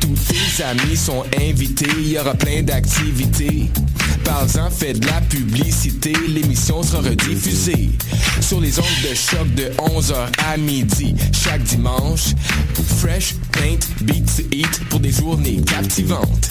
Tous tes amis sont invités, il y aura plein d'activités. Parle-en, fais de la publicité, l'émission sera rediffusée sur les ondes de choc de 11h à midi chaque dimanche. Fresh, paint, beats, eat pour des journées captivantes.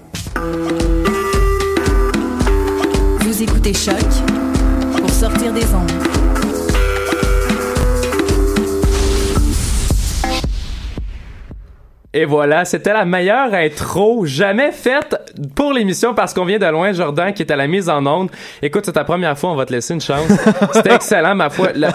Vous écoutez Choc pour sortir des ondes. Et voilà, c'était la meilleure intro jamais faite pour l'émission parce qu'on vient de loin, Jordan, qui est à la mise en onde. Écoute, c'est ta première fois, on va te laisser une chance. C'était excellent, ma foi. Le,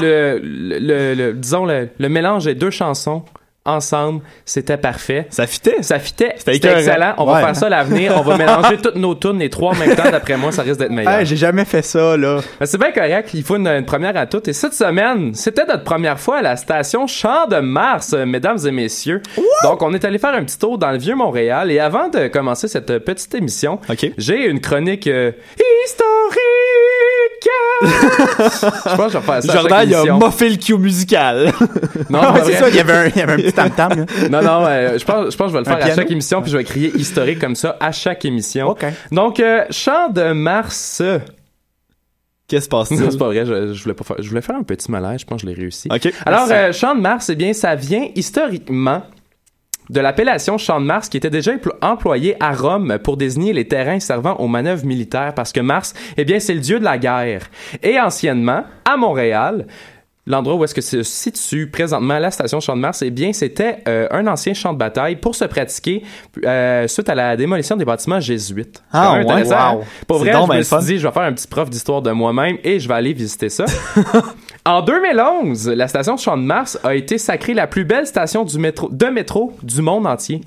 le, le, le- le- disons, le, le mélange des deux chansons ensemble, c'était parfait. Ça fitait. Ça fitait. C'était excellent. On va faire ça à l'avenir. On va mélanger toutes nos tunes, les trois en même temps. D'après moi, ça risque d'être meilleur. Hey, j'ai jamais fait ça, là. Ben, c'est bien correct, il faut une, une première à toutes. Et cette semaine, c'était notre première fois à la station Champ de Mars, euh, mesdames et messieurs. Donc, on est allé faire un petit tour dans le vieux Montréal. Et avant de commencer cette petite émission, j'ai une chronique euh, historique. Je pense que je vais faire ça. Jordan, il a moffé le cue musical. Non, Ah, c'est ça, il y avait un- il y avait un petit tam-tam. Non, non, euh, je, pense, je pense que je vais le Un faire à chaque émission, puis je vais crier historique comme ça à chaque émission. Donc, euh, Champ de Mars. Qu'est-ce qui se? Non, c'est pas vrai, je, je voulais pas faire. Je voulais faire un petit malaise, je pense que je l'ai réussi. OK. Alors, euh, Champ de Mars, eh bien, ça vient historiquement de l'appellation Champ de Mars qui était déjà emplo- employé à Rome pour désigner les terrains servant aux manœuvres militaires parce que Mars, eh bien, c'est le dieu de la guerre. Et anciennement, à Montréal, L'endroit où est-ce que se situe présentement la station Champ de Mars, eh bien, c'était euh, un ancien champ de bataille pour se pratiquer euh, suite à la démolition des bâtiments jésuites. Ah, ouais? intéressant, Wow. Pour vrai, je me suis fun. dit, je vais faire un petit prof d'histoire de moi-même et je vais aller visiter ça. en 2011, la station Champ de Mars a été sacrée la plus belle station du métro, de métro du monde entier.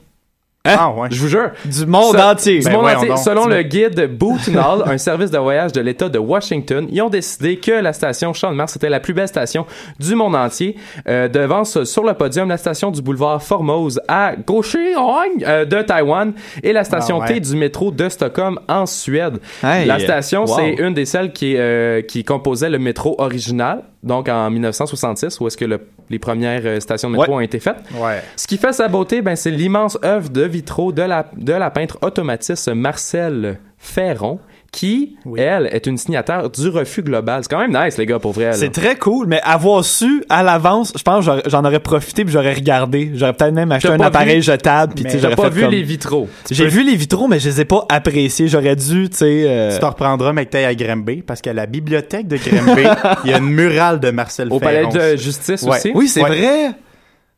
Ah, Je vous jure. Du monde Se- entier. Du Ben monde entier. Selon le guide Bootnall, un service de voyage de l'État de Washington, ils ont décidé que la station Champ de Mars était la plus belle station du monde entier. Euh, devant ce- sur le podium la station du boulevard Formose à Kaohsiung euh, de Taïwan et la station Ah ouais. T du métro de Stockholm en Suède. Hey, la station, wow. c'est une des celles qui, euh, qui composait le métro original, donc en 1966, où est-ce que le- les premières euh, stations de métro Ouais. ont été faites. Ouais. Ce qui fait sa beauté, ben, c'est l'immense œuvre de vitraux de la, de la peintre automatiste Marcel Ferron, qui, elle, est une signataire du refus global. C'est quand même nice, les gars, pour vrai. C'est très cool, mais avoir su à l'avance, je pense j'en aurais profité puis j'aurais regardé. J'aurais peut-être même acheté un appareil vu- jetable puis j'aurais pas fait vu comme- les vitraux. J'ai peux- vu les vitraux, mais je les ai pas appréciés. J'aurais dû, tu sais. euh, Tu te reprendras, mec, t'ailles à Grimby, parce qu'à la bibliothèque de Grimby, il y a une murale de Marcel Au palais de justice Ouais. aussi? Oui, c'est Ouais. vrai.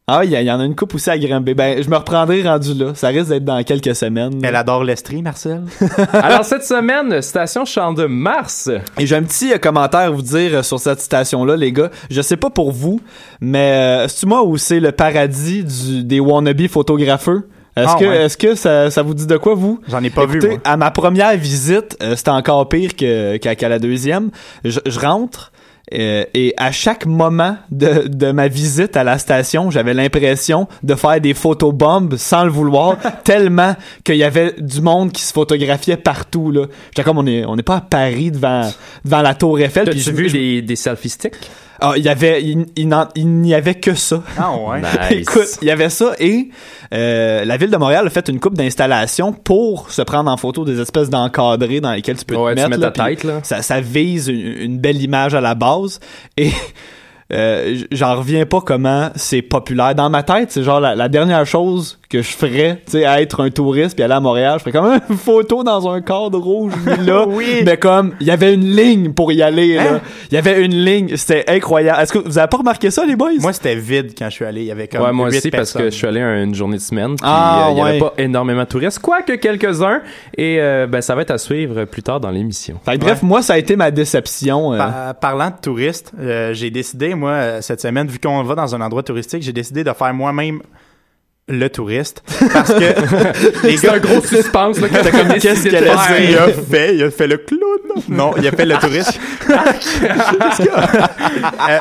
Ah, il y, a- il y en a une coupe aussi à Grimby. Ben, je me reprendrai rendu là. Ça risque d'être dans quelques semaines. Elle adore l'Estrie, Marcel. Alors, cette semaine, station Champ de Mars. Et j'ai un petit euh, commentaire à vous dire euh, sur cette citation-là, les gars. Je sais pas pour vous, mais euh, c'est moi où c'est le paradis du, des wannabe photographeurs? Est-ce Ah, que, ouais. est-ce que ça, ça vous dit de quoi, vous? J'en ai pas vu, moi. À ma première visite, euh, c'était encore pire que, qu'à, qu'à la deuxième. Je, je rentre, euh, et à chaque moment de, de ma visite à la station, j'avais l'impression de faire des photobombes sans le vouloir, tellement qu'il y avait du monde qui se photographiait partout. Là. J'étais comme, on est, on n'est pas à Paris devant, devant la tour Eiffel. T'as-tu vu je- des, des selfie sticks? Ah, il y avait, il, n'y avait que ça. Ah ouais. Nice. Écoute, il y avait ça et euh, la ville de Montréal a fait une coupe d'installations pour se prendre en photo des espèces d'encadrés dans lesquels tu peux Ouais, te tu mettre. mets ta puis tête, là. Ça, ça vise une, une belle image à la base et euh, j'en reviens pas comment c'est populaire. Dans ma tête, c'est genre la, la dernière chose que je ferais, tu sais, à être un touriste puis aller à Montréal, je ferais comme une photo dans un cadre rouge mis là, Oui. mais comme il y avait une ligne pour y aller Hein? là. Il y avait une ligne, c'était incroyable. Est-ce que vous avez pas remarqué ça les boys? Moi, c'était vide quand je suis allé. Il y avait comme Ouais, moi aussi, parce que je suis allé une journée de semaine. Puis, Ah, euh, il y avait pas énormément de touristes, quoique quelques-uns. Et euh, ben, ça va être à suivre plus tard dans l'émission. Fait que bref, moi ça a été ma déception. euh. Par- parlant de touristes, euh, j'ai décidé, moi, euh, cette semaine, vu qu'on va dans un endroit touristique, j'ai décidé de faire moi-même le touriste. Parce que les C'est un gros suspense, là, que comme Qu'est-ce qu'il a fait? Il a fait, il a fait le clown. Non, il a fait le touriste. Euh,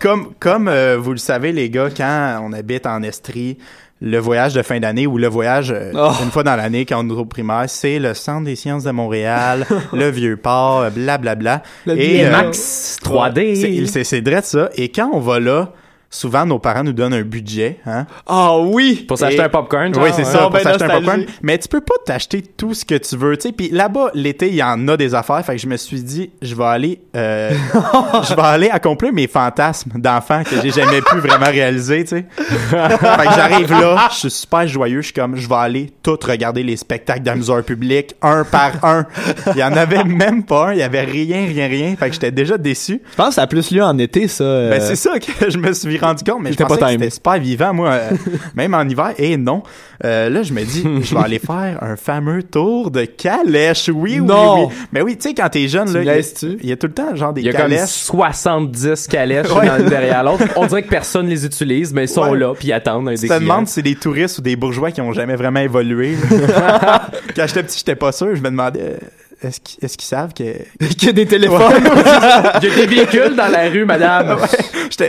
comme comme euh, vous le savez, les gars, quand on habite en Estrie, le voyage de fin d'année ou le voyage euh, Oh. une fois dans l'année quand on est au primaire, c'est le Centre des sciences de Montréal, le Vieux-Port, blablabla. Le Et, vieux euh, Max 3D. c'est- C'est c'est drôle ça. Et quand on va là, souvent nos parents nous donnent un budget, hein. Ah oui! Pour s'acheter Et- un popcorn, Oui, genre, c'est ouais. ça, Non, pour ben, s'acheter un popcorn. Mais tu peux pas t'acheter tout ce que tu veux, tu sais. Puis là-bas, l'été, il y en a des affaires. Fait que je me suis dit, je vais aller, euh, je vais aller accomplir mes fantasmes d'enfant que j'ai jamais pu vraiment réaliser, tu sais. fait que j'arrive là, je suis super joyeux. Je suis comme, je vais aller tout regarder les spectacles d'amuseurs publics, un par un. Il y en avait même pas un. Il y avait rien, rien, rien. Fait que j'étais déjà déçu. Je pense que ça a plus lieu en été, ça. euh, Ben, c'est ça que je me suis rendu compte, mais je pas que c'était super vivant, moi, euh, même en hiver. Et non. Euh, là, je me dis, je vais aller faire un fameux tour de calèche. Oui, oui, Non. oui. Mais oui, tu sais, quand t'es jeune, Tu là, il y a- y, tout le temps, genre, des Il y a comme calèches. 70 calèches Ouais. derrière l'autre. On dirait que personne les utilise, mais ils sont Ouais. là, puis ils attendent Tu te demandes si c'est des touristes ou des bourgeois qui ont jamais vraiment évolué. quand j'étais petit, j'étais pas sûr. Je me demandais, euh, est-ce qu'ils savent que... qu'il y a des téléphones? Il y a des véhicules dans la rue, madame. Ouais,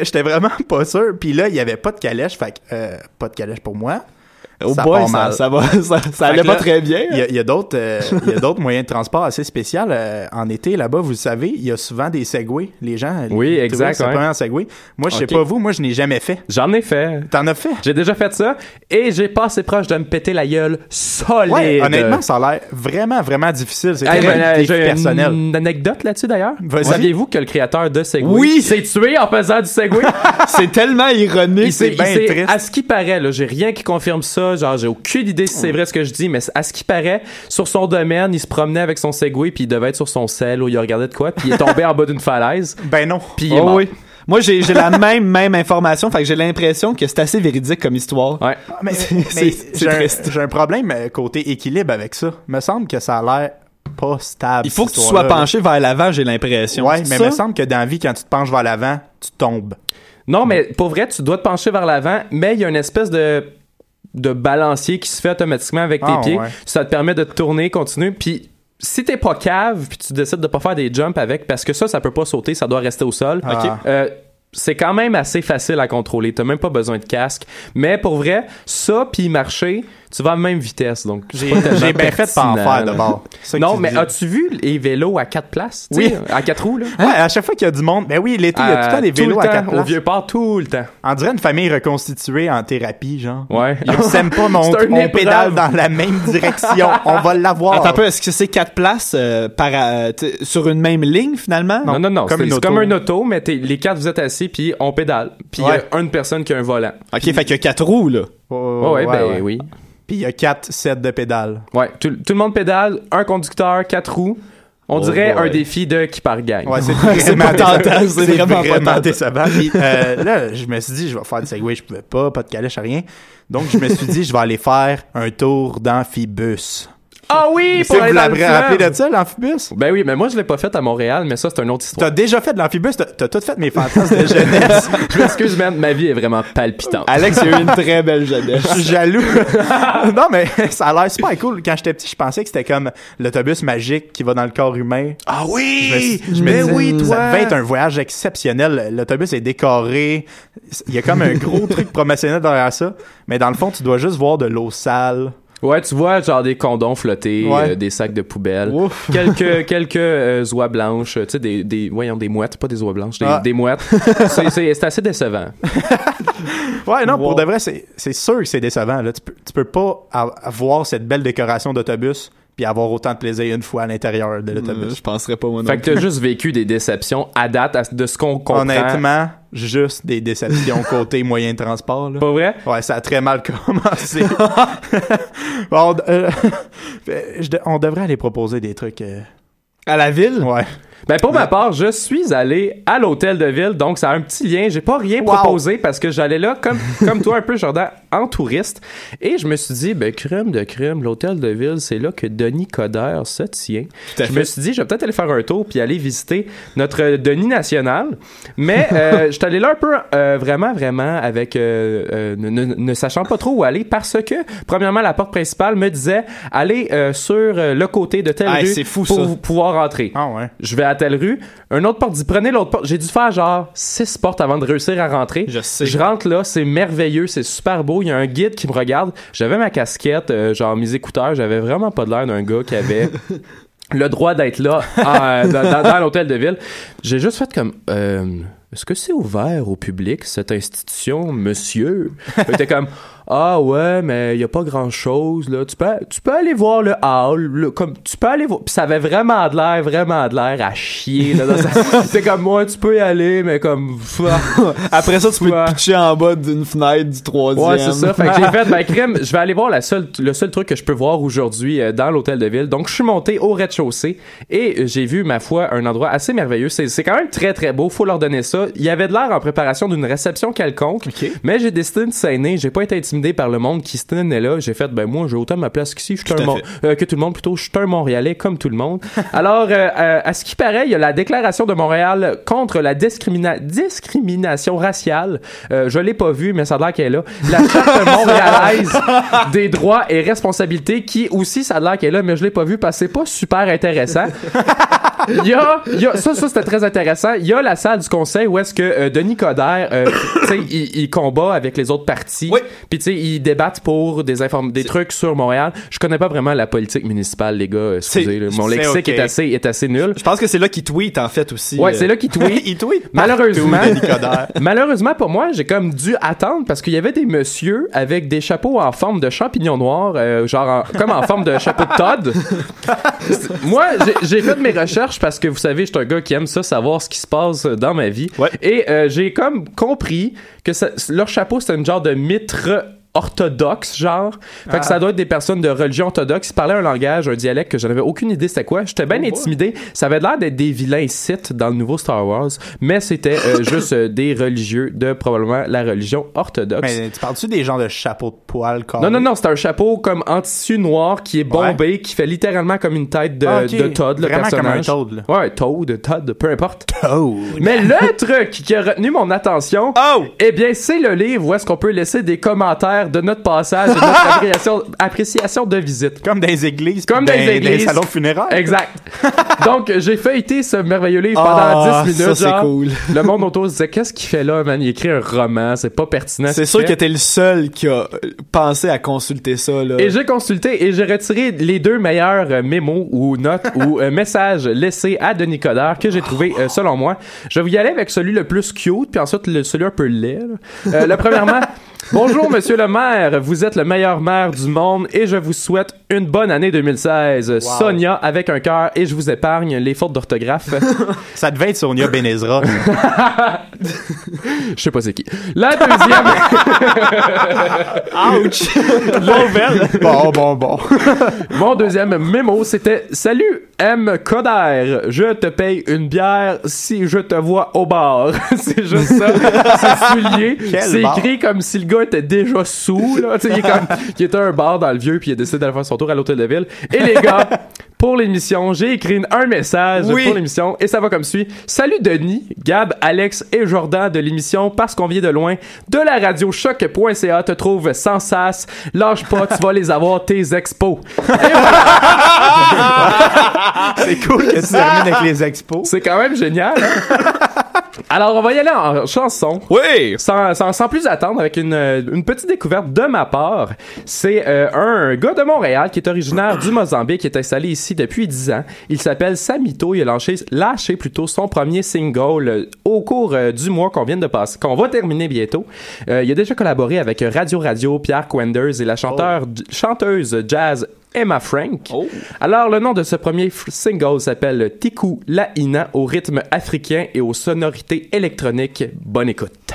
j'étais vraiment pas sûr. Puis là, il y avait pas de calèche. Fait que, euh, pas de calèche pour moi. Oh Ça boy, ça, mal. ça va, ça, ça allait pas là, très bien. Il y a, d'autres euh, il y a d'autres moyens de transport assez spéciaux. euh, en été, là-bas, vous le savez, il y a souvent des segways. Les gens, les Oui, touristes exact, ouais. segway. Moi, je sais pas vous, moi, je n'ai jamais fait. J'en ai fait. T'en as fait? J'ai déjà fait ça et j'ai passé proche de me péter la gueule solide. Ouais, honnêtement, ça a l'air vraiment, vraiment difficile. C'est Hey, ben, personnel. une anecdote là-dessus d'ailleurs. Vas-y. Saviez-vous que le créateur de Segway Oui! s'est tué en faisant du Segway? C'est tellement ironique. Il bien triste. à ce qui paraît, j'ai rien qui confirme ça. Genre, j'ai aucune idée si c'est vrai ce que je dis, mais à ce qui paraît, sur son domaine, il se promenait avec son Segway puis il devait être sur son sel ou il regardait de quoi puis il est tombé en bas d'une falaise Ben non. puis il est Oh mort. oui. Moi, j'ai j'ai la même, même information. Fait que j'ai l'impression que c'est assez véridique comme histoire. Ouais. Ah, Mais, C'est- mais j'ai un- triste. j'ai un problème euh, côté équilibre avec ça. Me semble que ça a l'air pas stable. Il faut que tu sois penché vers l'avant, j'ai l'impression. Ouais, mais ça? me semble que dans la vie, quand tu te penches vers l'avant, tu tombes. Non, mais pour vrai, tu dois te pencher vers l'avant, mais il y a une espèce de de balancier qui se fait automatiquement avec tes Ah, pieds. ouais. Ça te permet de tourner, continuer, puis si t'es pas cave, puis tu décides de pas faire des jumps avec, parce que ça, ça peut pas sauter, ça doit rester au sol. Ah. Euh, c'est quand même assez facile à contrôler. T'as même pas besoin de casque. Mais pour vrai, ça puis marcher, tu vas à la même vitesse. Donc, J'ai bien fait de pas en faire d'abord. Non, mais as-tu vu les vélos à quatre places? Oui. À quatre roues, là? Ouais, à chaque fois qu'il y a du monde, ben oui, l'été, il y a tout le temps Euh, des le vélos à quatre Au places. vieux port, tout le temps. On dirait une famille reconstituée en thérapie, genre. Ouais. Ils s'aiment pas, mais on, pédale dans la même direction. On va l'avoir. Attends un peu, est-ce que c'est quatre places euh, par, euh, sur une même ligne finalement? Non, non, non. comme c'est comme un auto, mais les quatre, vous êtes assis, puis on pédale. Puis il y a une personne qui a un volant. Ok, fait qu'il y a quatre roues, là. Oh, ouais, ben oui. Puis il y a quatre sets de pédales. Ouais, tout, tout le monde pédale, un conducteur, quatre roues. On Oh dirait boy. un défi de qui par gang. Ouais, c'est c'est vraiment pas tentant, décevant. c'est vraiment pas tentant. décevant. Puis, euh, là, je me suis dit, je vais faire du segway, je pouvais pas, pas de calèche, rien. Donc, je me suis dit, je vais aller faire un tour d'amphibus. Ah oui, Tu pour aller vous dans l'avez le rappelé de ça, l'amphibus? Ben oui, mais moi je l'ai pas fait à Montréal, mais ça c'est une autre histoire. T'as déjà fait de l'amphibus, t'as t'as tout fait mes fantasmes de jeunesse. Je m'excuse, man, ma vie est vraiment palpitante. Alex, il y a eu une très belle jeunesse. Je suis jaloux. non, mais ça a l'air super cool. Quand j'étais petit, je pensais que c'était comme l'autobus magique qui va dans le corps humain. Ah Je me, oui! je me Mais disais, oui, toi! Ça devait être un voyage exceptionnel. L'autobus est décoré. Il y a comme un gros truc promotionnel derrière ça. Mais dans le fond, tu dois juste voir de l'eau sale. Ouais, tu vois genre des condoms flottés, Ouais. euh, des sacs de poubelle, Ouf. quelques quelques euh, oies blanches, tu sais des des voyons des mouettes, pas des oies blanches, des, Ah. des mouettes. c'est c'est c'est assez décevant. Ouais, non, Wow. pour de vrai, c'est c'est sûr que c'est décevant. Là. Tu, peux, tu peux pas avoir cette belle décoration d'autobus puis avoir autant de plaisir une fois à l'intérieur de l'autobus. Je penserais pas, moi non Fait que t'as juste vécu des déceptions à date à- de ce qu'on comprend. Honnêtement, juste des déceptions côté moyen de transport. Là. Pas vrai? Ouais, ça a très mal commencé. bon, euh, on devrait aller proposer des trucs. euh, À la ville? ouais. Ben pour ma part, je suis allé à l'hôtel de ville, donc ça a un petit lien. J'ai pas rien proposé parce que j'allais là comme comme toi un peu Jordan en touriste et je me suis dit ben crème de crème, l'hôtel de ville, c'est là que Denis Coderre se tient. Je fait. me suis dit je vais peut-être aller faire un tour puis aller visiter notre Denis national, mais euh, je suis allé là un peu euh, vraiment vraiment avec euh, ne, ne- ne sachant pas trop où aller parce que premièrement la porte principale me disait allez sur le côté de telle Ah, rue fou, pour ça. pouvoir rentrer. Ah ouais. Je vais à telle rue. Un autre porte dit prenez l'autre porte. J'ai dû faire genre six portes avant de réussir à rentrer. Je sais. Je rentre là, c'est merveilleux, c'est super beau. Il y a un guide qui me regarde. J'avais ma casquette, euh, genre mes écouteurs. J'avais vraiment pas de l'air d'un gars qui avait le droit d'être là dans, dans- dans l'hôtel de ville. J'ai juste fait comme. euh, est-ce que c'est ouvert au public, cette institution, monsieur? J'étais comme, ah ouais, mais il y a pas grand chose, là. Tu peux, tu peux aller voir le hall, le- comme, tu peux aller voir. Puis ça avait vraiment de l'air, vraiment de l'air à chier, là. C'était comme, moi, tu peux y aller, mais comme, Après ça, tu peux te pitcher en bas d'une fenêtre du troisième. Ouais, c'est ça. Fait que j'ai fait, ben, crème, je vais aller voir la seule, le seul truc que je peux voir aujourd'hui euh, dans l'hôtel de ville. Donc, je suis monté au rez-de-chaussée et euh, j'ai vu, ma foi, un endroit assez merveilleux. C'est, c'est quand même très, très beau. Faut leur donner ça. Il y avait de l'air en préparation d'une réception quelconque. Mais j'ai décidé de saigner. J'ai pas été intimidé par le monde qui se tenait là. J'ai fait, ben, moi, j'ai autant ma place qu'ici. Je suis un euh, que tout le monde, plutôt. Je suis un Montréalais comme tout le monde. Alors, euh, euh, à ce qui paraît, il y a la déclaration de Montréal contre la discrimina- discrimination raciale. Je l'ai pas vue, mais ça a l'air qu'elle est là. La charte montréalaise des droits et responsabilités, qui aussi, ça a l'air qu'elle est là, mais je l'ai pas vue parce que c'est pas super intéressant. Il y a, il y a- ça, ça c'était très intéressant. Il y a la salle du conseil où est-ce que euh, Denis Coderre, euh, tu sais, il, il combat avec les autres partis. Oui. Puis sais, ils débattent pour des des trucs sur Montréal. Je connais pas vraiment la politique municipale, les gars. euh, Excusez, C'est- là. mon c'est lexique est assez est assez nul. Je pense que c'est là qu'il tweet, en fait, aussi. Ouais, euh. c'est là qu'il tweet. Il tweet Malheureusement, malheureusement pour moi, j'ai comme dû attendre parce qu'il y avait des messieurs avec des chapeaux en forme de champignons noirs, euh, genre en- comme en forme de chapeau de Todd. moi, j'ai- fait mes recherches parce que vous savez, je suis un gars qui aime ça, savoir ce qui se passe dans ma vie. Ouais. Et euh, j'ai comme compris que ça- leur chapeau, c'était une genre de mitre orthodoxe, genre. Fait que ça doit être des personnes de religion orthodoxe. Ils parlaient un langage, un dialecte que je n'avais aucune idée c'était quoi. J'étais bien intimidé. Ça avait l'air d'être des vilains Sith dans le nouveau Star Wars, mais c'était euh, juste euh, des religieux de probablement la religion orthodoxe. Mais tu parles-tu des gens de chapeau de poil carré? Non, non, non, c'est un chapeau comme en tissu noir qui est bombé, qui fait littéralement comme une tête de, Ah, de Todd, le Vraiment comme personnage. un Toad, là. Ouais, Toad, Todd, peu importe. Oh! Mais le truc qui a retenu mon attention, Oh! eh bien, c'est le livre où est-ce qu'on peut laisser des commentaires de notre passage et de notre appréciation, appréciation de visite. Comme dans les églises. Comme dans les églises. salons funéraires. Exact. Donc, j'ai feuilleté ce merveilleux livre Ah, pendant 10 minutes. ça, c'est genre. cool. Le monde autour se disait, qu'est-ce qu'il fait là, man? Il écrit un roman, c'est pas pertinent. ce C'est sûr fait. que t'es le seul qui a pensé à consulter ça, là. Et j'ai consulté et j'ai retiré les deux meilleurs euh, mémos ou notes ou euh, messages laissés à Denis Coderre que j'ai trouvé euh, selon moi. Je vais y aller avec celui le plus cute puis ensuite le, celui un peu laid. Euh, le premièrement, bonjour monsieur le maire, vous êtes le meilleur maire du monde et je vous souhaite une bonne année 2016. Sonia avec un cœur et je vous épargne les fautes d'orthographe. Ça devait être Sonia Benezra. je sais pas c'est qui. La deuxième, Ouch! bon, bon, bon. Mon deuxième mémo, c'était Salut M. Coder, je te paye une bière si je te vois au bar. c'est juste ça. C'est. Quel C'est écrit comme si le gars était déjà sous. Là. Tu sais, il, est comme, il était à un bar dans le vieux puis il a décidé d'aller faire son tour à l'hôtel de ville. Et les gars, pour l'émission, j'ai écrit un message Oui. pour l'émission et ça va comme suit. Salut Denis, Gab, Alex et Jordan de l'émission Parce qu'on vient de loin de la radio choc.ca te trouve sans sas. Lâche pas, tu vas les avoir tes expos. C'est cool que tu termines avec les expos. C'est quand même génial. hein? Alors, on va y aller en chanson. Oui! Sans, sans, sans plus attendre, avec une, une petite découverte de ma part, c'est euh, un gars de Montréal qui est originaire du Mozambique, qui est installé ici depuis 10 ans. Il s'appelle Samito. Il a lâché, lâché plutôt son premier single euh, au cours euh, du mois qu'on vient de passer, qu'on va terminer bientôt. Il a déjà collaboré avec Radio Radio, Pierre Quenders et la chanteur, chanteuse jazz Emma Frank. Oh. Alors, le nom de ce premier single s'appelle Tiku Laina au rythme africain et aux sonorités électroniques. Bonne écoute.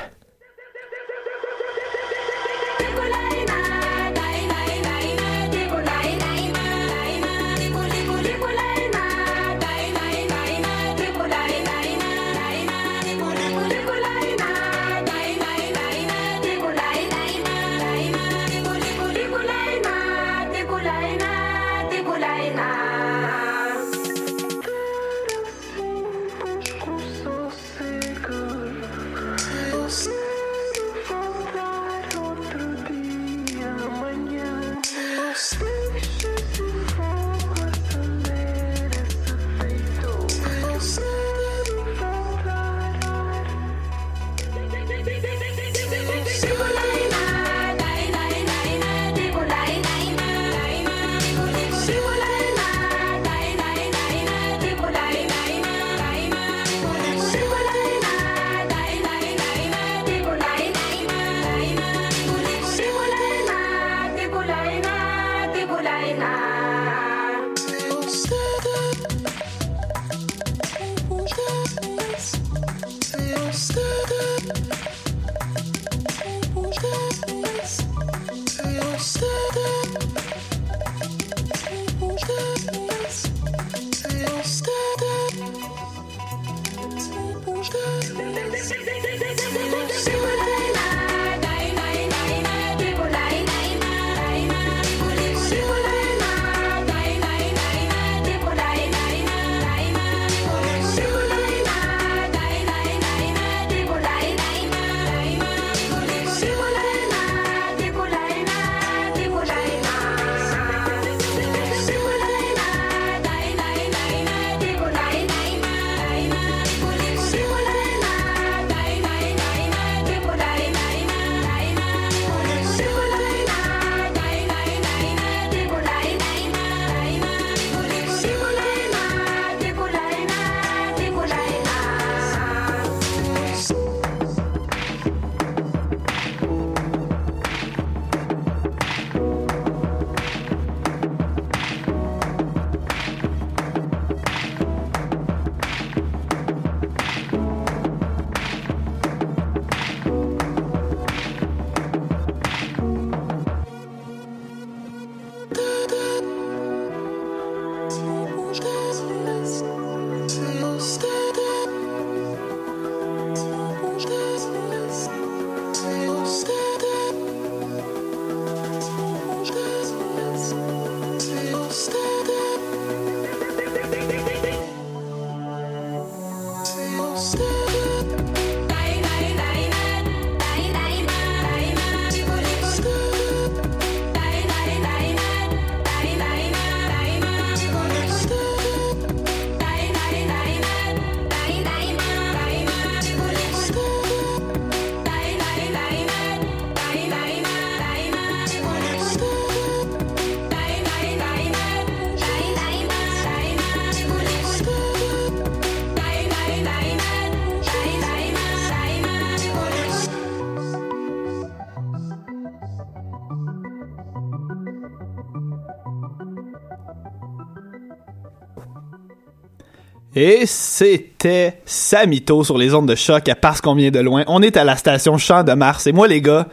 Et c'était Samito sur les ondes de choc à parce qu'on vient de loin. On est à la station Champ de Mars. Et moi, les gars,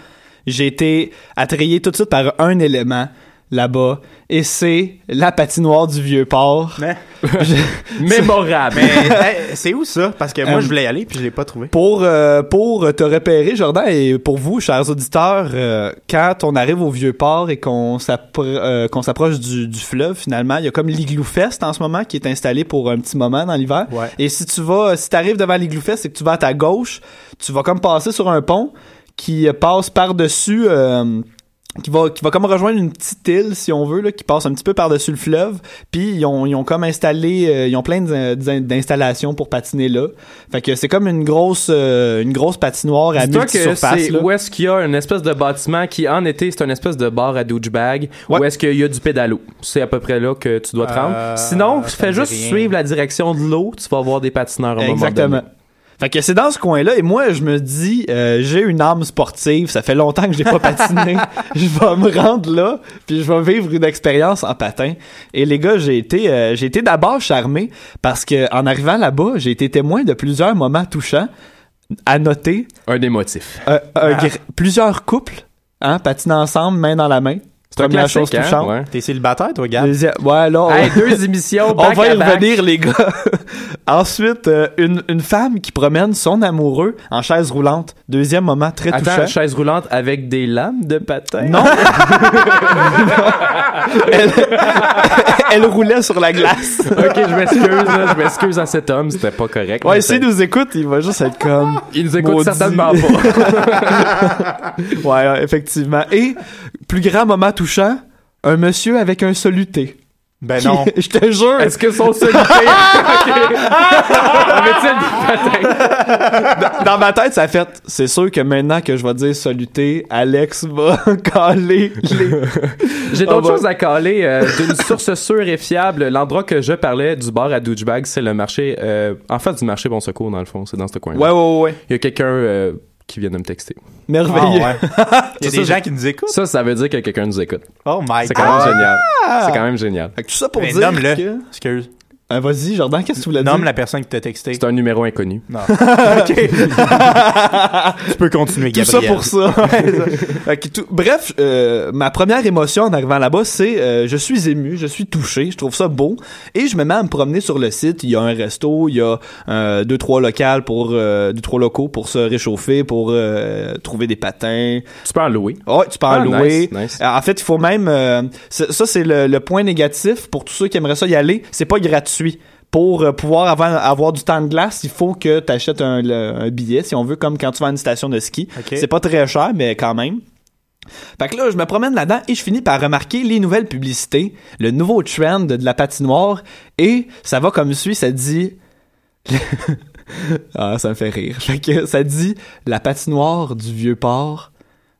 j'ai été attrayé tout de suite par un élément là-bas. Et c'est la patinoire du Vieux-Port. Mémorable. mais c'est où ça? Parce que moi, je voulais y aller puis je l'ai pas trouvé. Pour, euh, pour te repérer, Jordan, et pour vous, chers auditeurs, euh, quand on arrive au Vieux-Port et qu'on euh, s'approche du, du fleuve, finalement, il y a comme l'Igloo Fest en ce moment qui est installé pour un petit moment dans l'hiver. Ouais. Et si tu vas, si t'arrives devant l'Igloo Fest et que tu vas à ta gauche, tu vas comme passer sur un pont qui passe par-dessus... euh, qui va, qui va comme rejoindre une petite île, si on veut, là, qui passe un petit peu par-dessus le fleuve. Puis ils ont, ils ont comme installé, euh, ils ont plein d'in- d'in- d'installations pour patiner là. Fait que c'est comme une grosse, euh, une grosse patinoire à multi-surface. c'est où est-ce qu'il y a une espèce de bâtiment qui, en été, c'est une espèce de bar à douchebag. Ouais. Où est-ce qu'il y a du pédalo. C'est à peu près là que tu dois te rendre. Euh, Sinon, fais juste rien. suivre la direction de l'eau. Tu vas voir des patineurs à un moment Exactement. donné. Fait que c'est dans ce coin-là et moi je me dis euh, j'ai une âme sportive, ça fait longtemps que j'ai pas patiné, je vais me rendre là puis je vais vivre une expérience en patin. Et les gars, j'ai été euh, j'ai été d'abord charmé parce que en arrivant là-bas, j'ai été témoin de plusieurs moments touchants à noter Un des motifs. euh, gr- plusieurs couples hein, patinant ensemble main dans la main. Première chose hein? touchante. Ouais. T'es célibataire, toi, Gab? Deuxième- ouais, là, on- Hey, deux émissions, on va y revenir, les gars. Ensuite, euh, une, une femme qui promène son amoureux en chaise roulante. Deuxième moment très Attends, touchant. chaise roulante avec des lames de patin? Non. elle, elle roulait sur la glace. ok, je m'excuse, je m'excuse à cet homme, c'était pas correct. Ouais, s'il nous écoute, il va juste être comme. il nous écoute Maudit. certainement pas. Ouais, ouais, effectivement. Et, plus grand moment touchant, un monsieur avec un soluté. Ben Qui- non. Je te jure. Est-ce que son solitaire... Patins? Dans ma tête, ça a fait. C'est sûr que maintenant que je vais dire soluté, Alex va caler les. J'ai d'autres choses à caler. euh, D'une source sûre et fiable, l'endroit que je parlais du bar à douchebag, c'est le marché... Euh, en face du marché Bon Secours, dans le fond. C'est dans ce coin Ouais, ouais, ouais. Il y a quelqu'un euh, qui vient de me texter. Merveilleux. Ah, ouais. Il y a Ça, des ça, gens qui nous écoutent. Ça, ça veut dire que quelqu'un nous écoute. Oh my C'est god. quand même génial. C'est quand même génial. Fait que tout ça pour Mais dire nomme-le. que... Excuse. Euh, Vas-y, Jordan, qu'est-ce que tu voulais dire? Nomme la personne qui t'a texté. C'est un numéro inconnu. Non. OK. tu peux continuer, Tout Gabriel. ça pour ça. Tout- Bref, euh, ma première émotion en arrivant là-bas, c'est euh, je suis ému, je suis touché, je trouve ça beau, et je me mets à me promener sur le site. Il y a un resto, il y a euh, deux trois locales pour euh, deux trois locaux pour se réchauffer, pour euh, trouver des patins. Tu peux en louer. Ouais, tu peux en Ah, louer. nice, nice. Euh, En fait, il faut même. euh, ça, c'est le, le point négatif pour tous ceux qui aimeraient ça y aller. C'est pas gratuit. Pour euh, pouvoir avoir, avoir du temps de glace, il faut que tu achètes un, le- un billet, si on veut, comme quand tu vas à une station de ski. C'est pas très cher, mais quand même. Fait que là, je me promène là-dedans et je finis par remarquer les nouvelles publicités, le nouveau trend de la patinoire, et ça va comme suit, ça dit... ah, ça me fait rire. Fait que ça dit la patinoire du vieux port,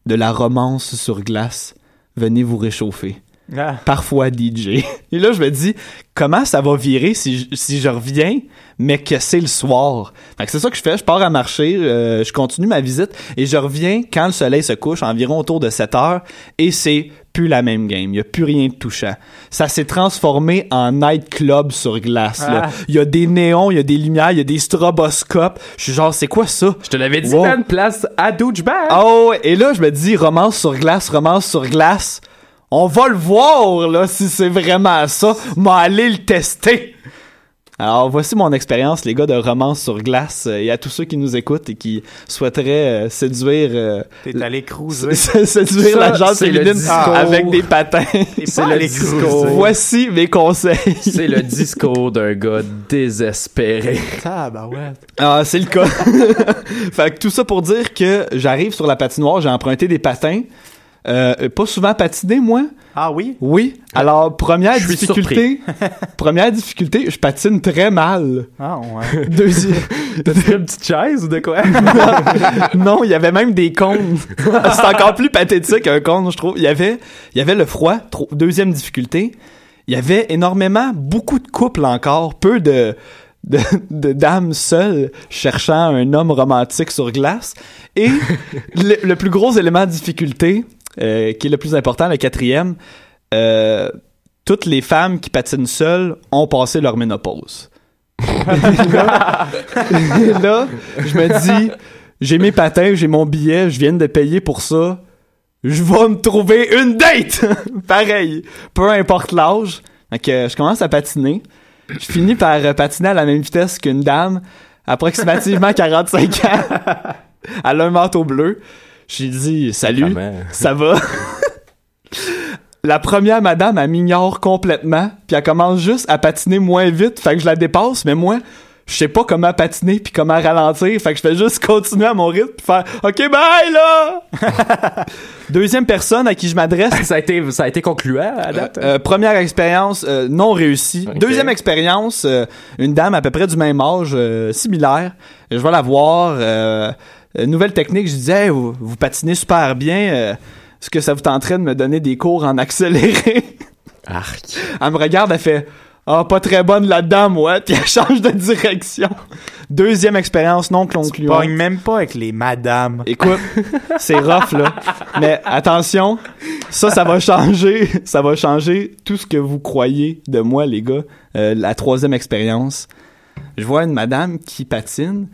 de la romance sur glace, venez vous réchauffer. Ah. Parfois DJ. Et là, je me dis, comment ça va virer si je, si je reviens, mais que c'est le soir? Fait que c'est ça que je fais. Je pars à marcher, euh, je continue ma visite et je reviens quand le soleil se couche, environ autour de 7 heures, et c'est plus la même game. Il n'y a plus rien de touchant. Ça s'est transformé en nightclub sur glace. là. Ah. Il y a des néons, il y a des lumières, il y a des stroboscopes. Je suis genre, c'est quoi ça? Je te l'avais dit, Wow. man, place à douchebag. Oh, et là, je me dis, romance sur glace, romance sur glace. On va le voir, là, si c'est vraiment ça. M'en aller le tester. Alors, voici mon expérience, les gars, de romance sur glace. euh, et à tous ceux qui nous écoutent et qui souhaiteraient euh, séduire, euh, T'es allé cruiser. séduire Ça, la gente féminine avec des patins. C'est le discours. cruiser. voici mes conseils. C'est le discours d'un gars désespéré. Ah, bah ouais. Ah, c'est le cas. fait que tout ça pour dire que j'arrive sur la patinoire, j'ai emprunté des patins. Euh, pas souvent patiné, moi. Ah oui? Oui. Alors, première difficulté. première difficulté, je patine très mal. Ah ouais. Deuxième. T'as une petite chaise ou de quoi? non, il y avait même des cônes. C'est encore plus pathétique un cône, je trouve. Il y avait, il y avait le froid. Deuxième difficulté. Il y avait énormément, beaucoup de couples encore, peu de, de, de dames seules cherchant un homme romantique sur glace. Et le, le plus gros élément de difficulté, euh, qui est le plus important, le quatrième, euh, toutes les femmes qui patinent seules ont passé leur ménopause. Et là, je me dis, j'ai mes patins, j'ai mon billet, je viens de payer pour ça. Je vais me trouver une date! Pareil, peu importe l'âge. Que je commence à patiner. Je finis par euh, patiner à la même vitesse qu'une dame, approximativement 45 ans. Elle a un manteau bleu. J'ai dit, salut, ça va? La première madame, elle m'ignore complètement, puis elle commence juste à patiner moins vite, fait que je la dépasse, mais moi, je sais pas comment patiner puis comment ralentir, fait que je fais juste continuer à mon rythme puis faire OK bye là. Deuxième personne à qui je m'adresse, ça, a été, ça a été concluant à date? euh, première expérience euh, non réussie. Deuxième expérience, euh, une dame à peu près du même âge, euh, similaire. Je vais la voir. Euh, nouvelle technique, je disais, hey, vous, vous patinez super bien. euh, Est-ce que ça vous tenterait de me donner des cours en accéléré? Arc. elle me regarde, elle fait Ah, pas très bonne là-dedans, moi. Puis elle change de direction. Deuxième expérience non Tu concluante. pognes même pas avec les madames. Écoute, c'est rough là. Mais attention, ça, ça va changer. Ça va changer tout ce que vous croyez de moi, les gars. Euh, la troisième expérience. Je vois une madame qui patine.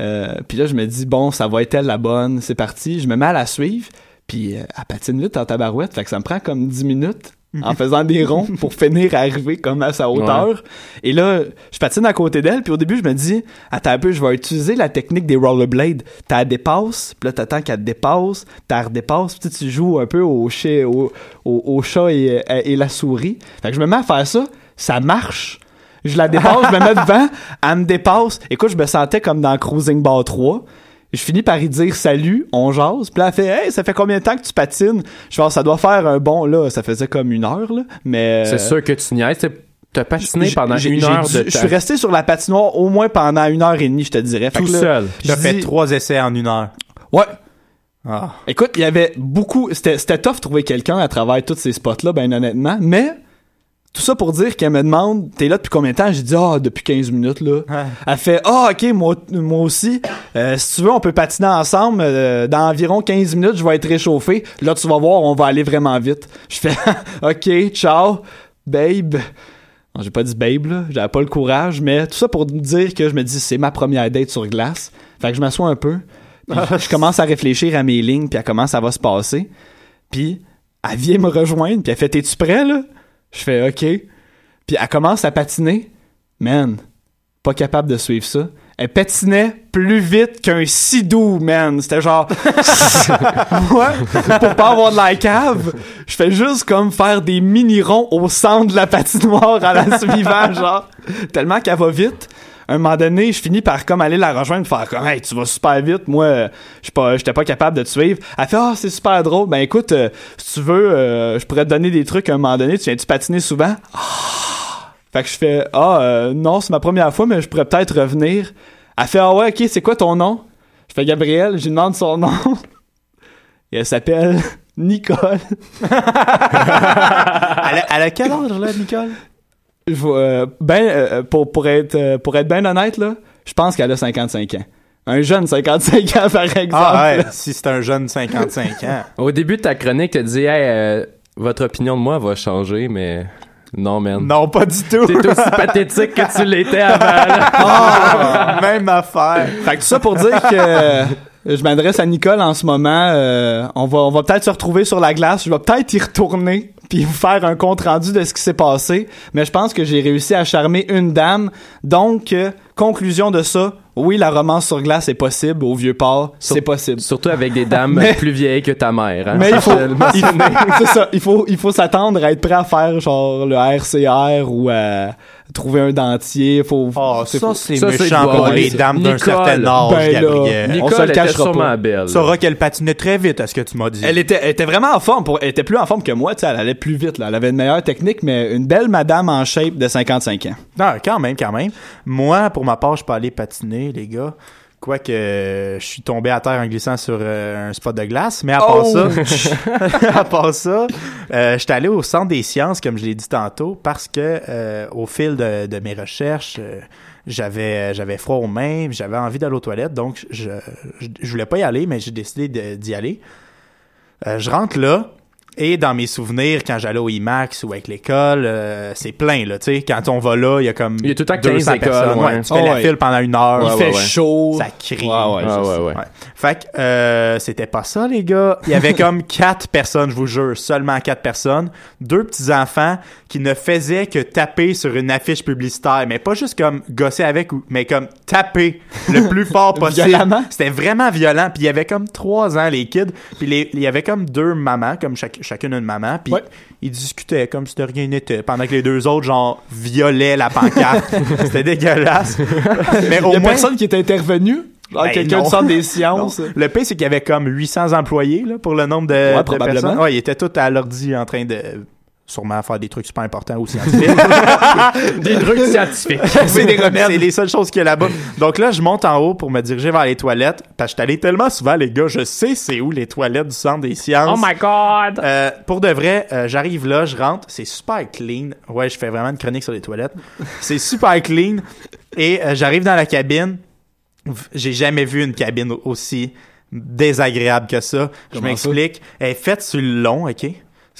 Euh, puis là, je me dis, bon, ça va être elle la bonne. C'est parti. Je me mets à la suivre. Puis euh, elle patine vite en tabarouette. Fait que ça me prend comme 10 minutes en faisant des ronds pour finir à arriver comme à sa hauteur. Et là, je patine à côté d'elle, puis au début, je me dis, attends un peu, je vais utiliser la technique des rollerblades. T'as dépasse, puis là, t'attends qu'elle te dépasse, t'as redépasse, puis tu joues un peu au chat, au, au, au chat et, et la souris. Fait que je me mets à faire ça, ça marche. Je la dépasse, je me mets devant, elle me dépasse. Écoute, je me sentais comme dans Cruising Bar 3. Je finis par y dire salut, on jase. Puis là, elle fait Hey, ça fait combien de temps que tu patines? Je pense ça doit faire un bon, là, ça faisait comme une heure, là. Mais. C'est sûr que tu niaises. T'as- T'as patiné J'ai- pendant j'ai- une j'ai heure dû- de Je temps. suis resté sur la patinoire au moins pendant une heure et demie, je te dirais. Fait tout là, seul. T'as je fait dis- trois essais en une heure. Ouais. Ah. Écoute, il y avait beaucoup. C'était c'était tough de trouver quelqu'un à travers tous ces spots-là, ben honnêtement. Mais. Tout ça pour dire qu'elle me demande, t'es là depuis combien de temps? J'ai dit, ah, depuis 15 minutes, là. Ouais. Elle fait, ah, ok, moi, moi aussi. Euh, si tu veux, on peut patiner ensemble. euh, dans environ 15 minutes, je vais être réchauffé. Là, tu vas voir, on va aller vraiment vite. Je fais, ok, ciao, babe. Non, j'ai pas dit babe, là. J'avais pas le courage, mais tout ça pour dire que je me dis, c'est ma première date sur glace. Fait que je m'assois un peu. puis je commence à réfléchir à mes lignes, puis à comment ça va se passer. Puis elle vient me rejoindre, puis elle fait, t'es-tu prêt, là? Je fais, OK. Puis elle commence à patiner. Man, pas capable de suivre ça. Elle patinait plus vite qu'un sidou, man. C'était genre... ouais, pour pas avoir de la cave, je fais juste comme faire des mini-ronds au centre de la patinoire à la suivant, genre. Tellement qu'elle va vite. Un moment donné, je finis par comme aller la rejoindre, faire comme hey, tu vas super vite, moi euh, je pas j'étais pas capable de te suivre. Elle fait "Ah, c'est super drôle. Ben écoute, euh, si tu veux, euh, je pourrais te donner des trucs à un moment donné, tu viens tu patiner souvent? Ah! Fait que je fais "Ah non, c'est ma première fois mais je pourrais peut-être revenir." Elle fait "Ah ouais, OK, c'est quoi ton nom?" Je fais "Gabriel, je lui demande son nom." Et elle s'appelle Nicole. Elle a, elle a quel âge, là, Nicole? Je vois, euh, ben, euh, pour, pour être, euh, pour être bien honnête, là, je pense qu'elle a 55 ans. Un jeune 55 ans, par exemple. Ah ouais, si c'est un jeune 55 ans. Au début de ta chronique, t'as dit, hey, euh, votre opinion de moi va changer, mais non, man. Non, pas du tout. T'es aussi pathétique que tu l'étais avant. Ah, même affaire. Fait que tout ça pour dire que euh, je m'adresse à Nicole en ce moment. euh, on va, on va peut-être se retrouver sur la glace. Je vais peut-être y retourner puis vous faire un compte rendu de ce qui s'est passé. Mais je pense que j'ai réussi à charmer une dame. Donc, euh, conclusion de ça, oui, la romance sur glace est possible au vieux port. C'est possible. Surtout avec des dames Mais- plus vieilles que ta mère. hein. Mais il faut, il c'est ça, il faut, il faut s'attendre à être prêt à faire genre le RCR ou à trouver un dentier. Faut, Oh, ça, c'est méchant pour les dames d'un Nicole. certain âge, Ben là, Gabriel. on se Nicole le était cachera sûrement pas. belle. Tu sauras qu'elle patinait très vite, à ce que tu m'as dit. Elle était, elle était vraiment en forme. Pour, elle était plus en forme que moi, tu sais, elle allait plus vite. Là. Elle avait une meilleure technique, mais une belle madame en shape de 55 ans. Non, quand même, quand même. Moi, pour ma part, je peux aller patiner, les gars. Quoique, euh, je suis tombé à terre en glissant sur euh, un spot de glace. Mais à part Oh! ça, à part ça, euh, j'étais allé au centre des sciences, comme je l'ai dit tantôt, parce que euh, au fil de, de mes recherches, j'avais j'avais froid aux mains, j'avais envie d'aller aux toilettes, donc je, je, je voulais pas y aller, mais j'ai décidé d'y aller. Je rentre là, Et dans mes souvenirs, quand j'allais au IMAX ou avec l'école, euh, c'est plein, là, tu sais. Quand on va là, il y a comme Il y a tout le temps 15 200 écoles, personnes. ouais. Tu fais Oh, la ouais. file pendant une heure. Il Ouais, fait ouais, ouais. chaud. Ça crie. Ouais, ouais, Ah, ouais, ouais. Ouais. Fait que euh, c'était pas ça, les gars. Il y avait comme quatre personnes, je vous jure, seulement quatre personnes. Deux petits-enfants qui ne faisaient que taper sur une affiche publicitaire. Mais pas juste comme gosser avec, ou- mais comme taper le plus fort possible. C'était vraiment violent. Puis il y avait comme trois ans, les kids. Puis les- il y avait comme deux mamans, comme chaque- chacune une maman. Puis Ouais. ils discutaient comme si de rien n'était. Pendant que les deux autres, genre, violaient la pancarte. C'était dégueulasse. mais au Il y a moins... personne qui est intervenu? Ben, quelqu'un du centre des sciences? Le pire, c'est qu'il y avait comme 800 employés là, pour le nombre de, Ouais, de probablement. personnes. Ouais, ils étaient tous à l'ordi en train de sûrement faire des trucs super importants ou scientifiques. Des trucs scientifiques. c'est des remèdes. C'est les seules choses qu'il y a là-bas. Donc là, je monte en haut pour me diriger vers les toilettes. Parce que je suis allé tellement souvent, les gars, je sais c'est où les toilettes du centre des sciences. Oh my god! Euh, pour de vrai, euh, j'arrive là, je rentre, c'est super clean. Ouais, je fais vraiment une chronique sur les toilettes. C'est super clean. Et euh, j'arrive dans la cabine. J'ai jamais vu une cabine aussi désagréable que ça. Je m'explique. Elle est faite sur le long, OK?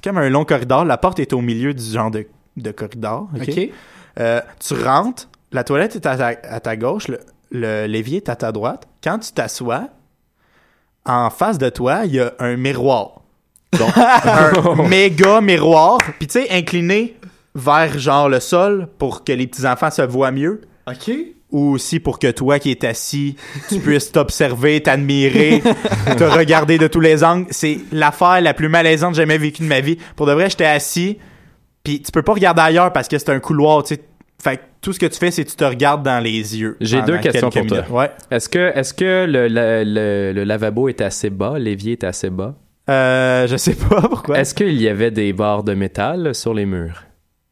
C'est comme un long corridor. La porte est au milieu du genre de, de corridor, OK? Euh, tu rentres, la toilette est à ta, à ta gauche, le, le l'évier est à ta droite. Quand tu t'assois, en face de toi, il y a un miroir. Donc, un méga miroir. Puis tu sais, incliné vers genre le sol pour que les petits-enfants se voient mieux. OK. Ou aussi pour que toi qui es assis, tu puisses t'observer, t'admirer, te regarder de tous les angles. C'est l'affaire la plus malaisante que j'ai jamais vécue de ma vie. Pour de vrai, j'étais assis, puis tu peux pas regarder ailleurs parce que c'est un couloir, tu sais. Fait que tout ce que tu fais, c'est que tu te regardes dans les yeux. J'ai deux questions pour toi. minutes. Ouais. Est-ce que, est-ce que le, le, le- le lavabo est assez bas, l'évier est assez bas? Euh, je sais pas pourquoi. Est-ce qu'il y avait des barres de métal sur les murs?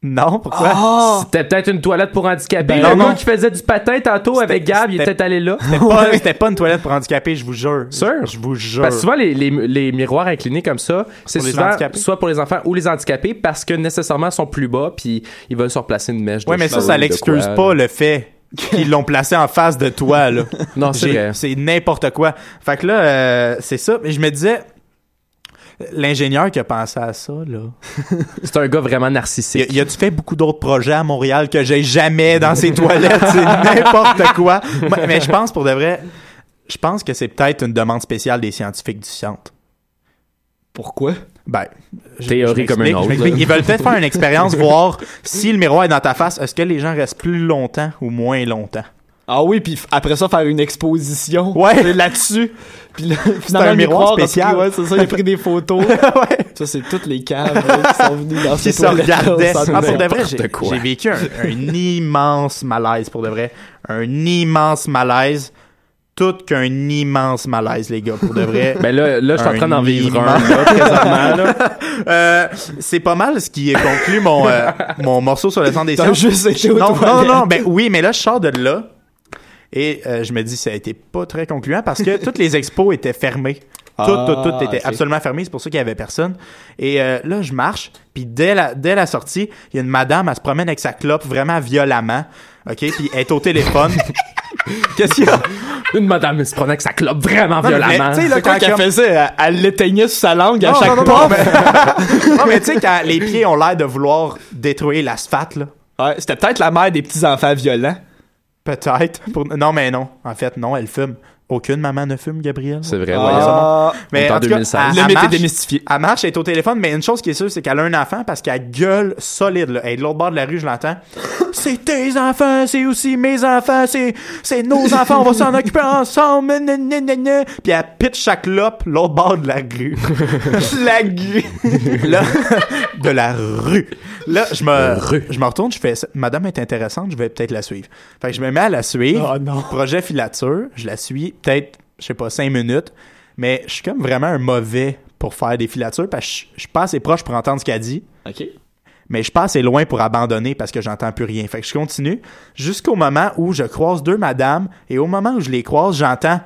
Non, pourquoi? Ah! C'était peut-être une toilette pour handicapés. Ben le non, gars non. qui faisait du patin tantôt avec Gab, il peut-être allé là. C'était pas, c'était pas une toilette pour handicapés, je vous jure. Sûr? Je vous jure. Parce que souvent, les, les, les miroirs inclinés comme ça, c'est Pour les souvent handicapés? soit pour les enfants ou les handicapés parce que nécessairement ils sont plus bas puis ils veulent se replacer une mèche. Ouais, mais ça, ça l'excuse pas là. le fait qu'ils l'ont placé en face de toi, là. Non, c'est. C'est n'importe quoi. Fait que là, euh, c'est ça. Mais je me disais, l'ingénieur qui a pensé à ça, là. C'est un gars vraiment narcissique. a- y a-tu fait beaucoup d'autres projets à Montréal que j'ai jamais dans ces toilettes? C'est n'importe quoi. Mais je pense pour de vrai, je pense que c'est peut-être une demande spéciale des scientifiques du centre. Pourquoi? Ben, je- Théorie je comme une autre. Ils veulent peut-être faire une expérience, voir si le miroir est dans ta face, est-ce que les gens restent plus longtemps ou moins longtemps? Ah oui, puis après ça, faire une exposition Ouais. là-dessus. Puis là, un finalement, le miroir pris- spécial. ouais, c'est ça, il a pris des photos. ouais. Ça, c'est toutes les caves là, qui sont venus dans Qui cette se regardaient. Ah, pour de vrai, j'ai, vécu un, un immense malaise, pour de vrai. Un immense malaise. Tout qu'un immense malaise, les gars, pour de vrai. Ben là, là je suis en Un train d'en vivre un, là, présentement, là. Euh, c'est pas mal ce qui conclut mon, euh, mon morceau sur le centre des sciences. juste été non, non, non, ben oui, mais là, je sors de là. Et euh, je me dis, ça a été pas très concluant parce que toutes les expos étaient fermées. Tout, Ah, tout, tout était absolument fermé. C'est pour ça qu'il y avait personne. Et euh, là, je marche. Puis dès la, dès la sortie, il y a une madame, elle se promène avec sa clope vraiment violemment. OK? Puis elle est au téléphone. Qu'est-ce qu'il y a? Une madame se prenait avec sa clope vraiment Non, violemment. tu sais, là, quand comme- faisait, elle, elle l'éteignait sur sa langue à chaque non, non, mais, tu sais, quand les pieds ont l'air de vouloir détruire l'asphalte, là. Ouais, c'était peut-être la mère des petits-enfants violents. Peut-être. Non, mais non. En fait, non, elle fume. Aucune maman ne fume, Gabriel. C'est vrai, Ah. voyons. Mais On est en en tout cas, 2016. elle- Le mythe est démystifié. Elle marche, elle est au téléphone, mais une chose qui est sûre, c'est qu'elle a un enfant parce qu'elle gueule solide. Là. Elle est de l'autre bord de la rue, je l'entends. C'est tes enfants, c'est aussi mes enfants, c'est, c'est nos enfants, on va s'en occuper ensemble. nan, nan, nan, nan. Puis elle pitch chaque lope l'autre bord de la rue. la rue. Là, de la rue. Là, je me, Rue. je me retourne, je fais, Madame est intéressante, je vais peut-être la suivre. Fait que je me mets à la suivre. Oh non. Projet filature, je la suis peut-être, je sais pas, cinq minutes, mais je suis comme vraiment un mauvais pour faire des filatures parce que je, je suis pas assez proche pour entendre ce qu'elle dit, OK. mais je suis pas assez loin pour abandonner parce que j'entends plus rien. Fait que je continue jusqu'au moment où je croise deux madames et au moment où je les croise, j'entends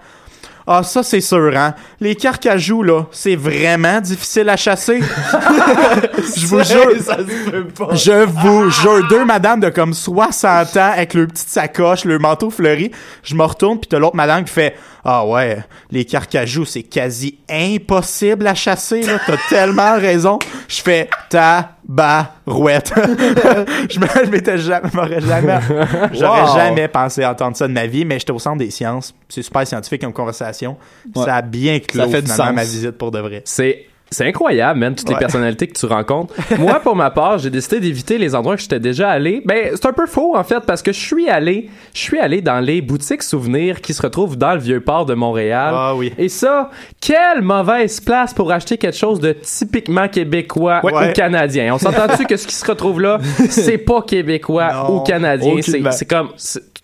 Ah, ça, c'est sûr, hein. Les carcajous, là, c'est vraiment difficile à chasser. je vous jure. Ça se peut pas. Je vous jure, deux madames de comme 60 ans avec leur petite sacoche, leur manteau fleuri. Je me retourne, puis t'as l'autre madame qui fait Ah ouais, les carcajous, c'est quasi impossible à chasser, là. T'as tellement raison. Je fais ta barouette. je m'étais jamais, m'aurais jamais, j'aurais Wow. jamais pensé entendre ça de ma vie, mais j'étais au centre des sciences. C'est super scientifique comme conversation. Ouais. Ça a bien clos Ça fait du sens. ma visite pour de vrai. C'est c'est incroyable, man, toutes les personnalités que tu rencontres. Moi, pour ma part, j'ai décidé d'éviter les endroits que j'étais déjà allé. Ben, c'est un peu faux, en fait, parce que je suis allé, je suis allé dans les boutiques souvenirs qui se retrouvent dans le Vieux-Port de Montréal. Ah oui. Et ça, quelle mauvaise place pour acheter quelque chose de typiquement québécois Ouais. ou canadien. On s'entend-tu que ce qui se retrouve là, c'est pas québécois Non, ou canadien? C'est comme,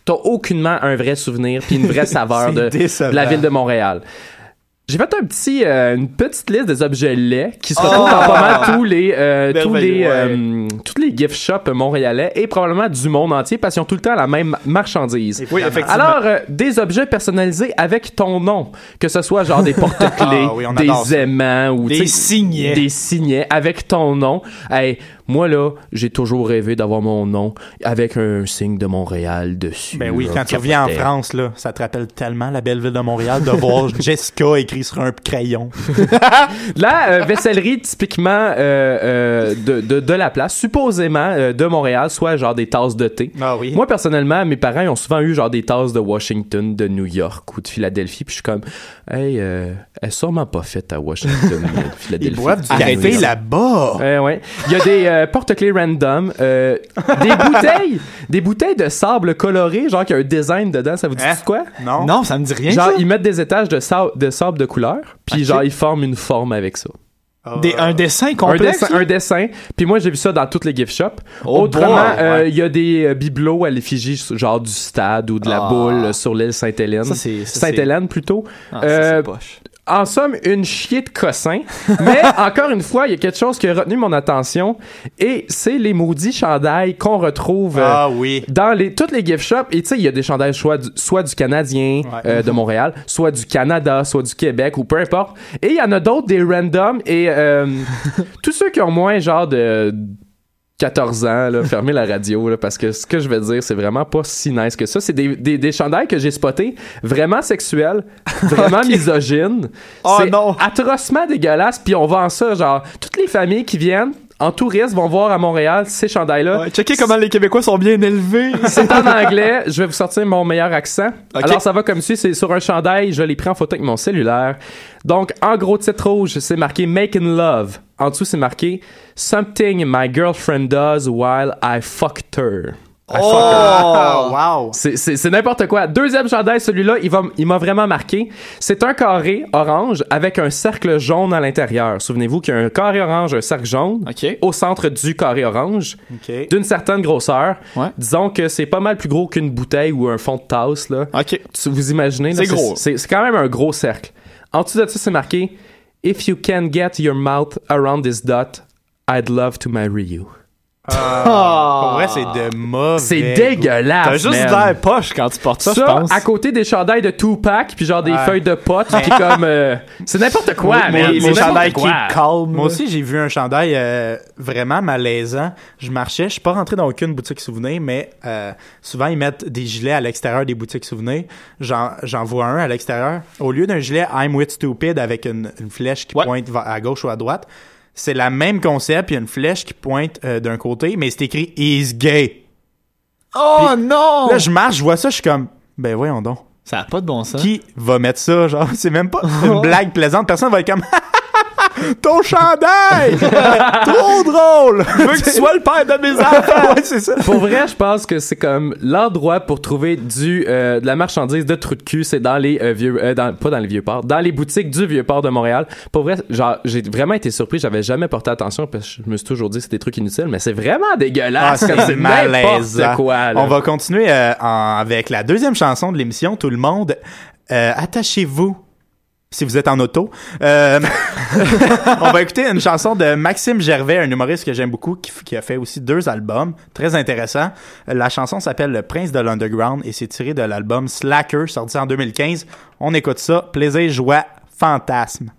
t'as aucunement un vrai souvenir puis une vraie saveur de la ville de Montréal. J'ai fait un petit, euh, une petite liste des objets laids qui se retrouvent Oh! dans pas mal tous les, euh, tous les, ouais. euh, tous les gift shops montréalais et probablement du monde entier parce qu'ils ont tout le temps la même marchandise. Oui, effectivement. Alors, euh, des objets personnalisés avec ton nom, que ce soit genre des porte-clés, Ah oui, des aimants ou Des signets. des signets avec ton nom. Hey, moi là, j'ai toujours rêvé d'avoir mon nom avec un signe de Montréal dessus. Ben oui, là, quand tu reviens en. France, là, ça te rappelle tellement la belle ville de Montréal de voir Jessica écrit sur un crayon. La euh, vaissellerie typiquement euh, euh, de, de, de la place, supposément de Montréal, soit genre des tasses de thé. Ah oui. Moi personnellement, mes parents ils ont souvent eu genre des tasses de Washington, de New York ou de Philadelphie, puis je suis comme, hey, euh, elle est sûrement pas faite à Washington, Philadelphie. Ils boivent du café là-bas. Ouais, ouais. Il y a des euh, porte-clés random, euh, des bouteilles, des bouteilles de sable coloré, genre qui a un design dedans. Ça vous dit Hein? quoi? Non? Non, ça me dit rien. Genre, ça. ils mettent des étages de, sa- de sable de couleur, puis Ok. genre, ils forment une forme avec ça. Des- un dessin Un complexe. dessin, un dessin. Puis moi, j'ai vu ça dans toutes les gift shops. Oh Autrement, boy, euh, il y a des euh, bibelots à l'effigie, genre du stade ou de la Ah. boule euh, sur l'île Sainte-Hélène. Ça, c'est- ça, Sainte-Hélène, plutôt. Ah, ça, Euh, c'est poche. En somme, une chier de cossin. Mais encore une fois, il y a quelque chose qui a retenu mon attention et c'est les maudits chandails qu'on retrouve euh, Ah oui. dans les toutes les gift shops. Et tu sais, il y a des chandails soit du, soit du Canadien Ouais. euh, de Montréal, soit du Canada, soit du Québec ou peu importe. Et il y en a d'autres des random et euh, tous ceux qui ont moins genre de 14 ans, là, fermez la radio, là, parce que ce que je vais dire, c'est vraiment pas si nice que ça. C'est des, des, des chandails que j'ai spotés, vraiment sexuels, vraiment misogynes. Oh c'est non. atrocement dégueulasse, puis on vend ça, genre, toutes les familles qui viennent en touriste vont voir à Montréal ces chandails-là. Ouais, checkez comment les Québécois sont bien élevés. C'est en anglais. Je vais vous sortir mon meilleur accent. Ok. Alors, ça va comme suit. C'est sur un chandail. Je l'ai pris en photo avec mon cellulaire. Donc, en gros titre rouge, c'est marqué Making Love. En dessous, c'est marqué Something my girlfriend does while I fucked her. Oh, wow. C'est- n'importe quoi. Deuxième chandail, celui-là, il va- il m'a vraiment marqué. C'est un carré orange avec un cercle jaune à l'intérieur. Souvenez-vous qu'il y a un carré orange, un cercle jaune OK. au centre du carré orange OK. d'une certaine grosseur. Ouais. Disons que c'est pas mal plus gros qu'une bouteille ou un fond de tasse. Là. OK. Tu- Vous imaginez? C'est gros. C'est c'est quand même un gros cercle. En dessous de ça, c'est marqué If you can get your mouth around this dot, I'd love to marry you. Pour vrai, c'est de mauvais. C'est dégueulasse. T'as juste man. l'air poche quand tu portes ça, je Ça, pense. à côté des chandails de Tupac, puis genre des Ouais. feuilles de pote, puis comme... euh, c'est n'importe quoi, Moi- mais moi, chandails qui calment. Moi aussi, j'ai vu un chandail euh, vraiment malaisant. Je marchais, je suis pas rentré dans aucune boutique souvenir, mais euh, souvent ils mettent des gilets à l'extérieur des boutiques souvenirs. J'en, j'en vois un à l'extérieur. Au lieu d'un gilet I'm with stupid avec une, une flèche qui Ouais. pointe va- à gauche ou à droite, c'est la même concept. Il y a une flèche qui pointe euh, d'un côté, mais c'est écrit He's gay. Oh non! Là, je marche, je vois ça, je suis comme, ben voyons donc. Ça a pas de bon sens. Qui va mettre ça? Genre, c'est même pas une blague plaisante. Personne va être comme, ton chandail! Trop drôle! Je veux que tu sois le père de mes enfants! ouais, c'est ça. Pour vrai, je pense que c'est comme l'endroit pour trouver du euh, de la marchandise de trou de cul, c'est dans les euh, vieux euh, dans, pas dans les vieux ports, dans les boutiques du vieux port de Montréal. Pour vrai, genre j'ai vraiment été surpris, j'avais jamais porté attention parce que je me suis toujours dit que c'est des trucs inutiles, mais c'est vraiment dégueulasse, comme c'est n'importe quoi. là. On va continuer euh, en- avec la deuxième chanson de l'émission. Tout le monde, euh, attachez-vous si vous êtes en auto. Euh, on va écouter une chanson de Maxime Gervais, un humoriste que j'aime beaucoup, qui, qui a fait aussi deux albums, très intéressant. La chanson s'appelle Le Prince de l'Underground et c'est tiré de l'album Slacker, sorti en 2015. On écoute ça. Plaisir, joie, fantasme.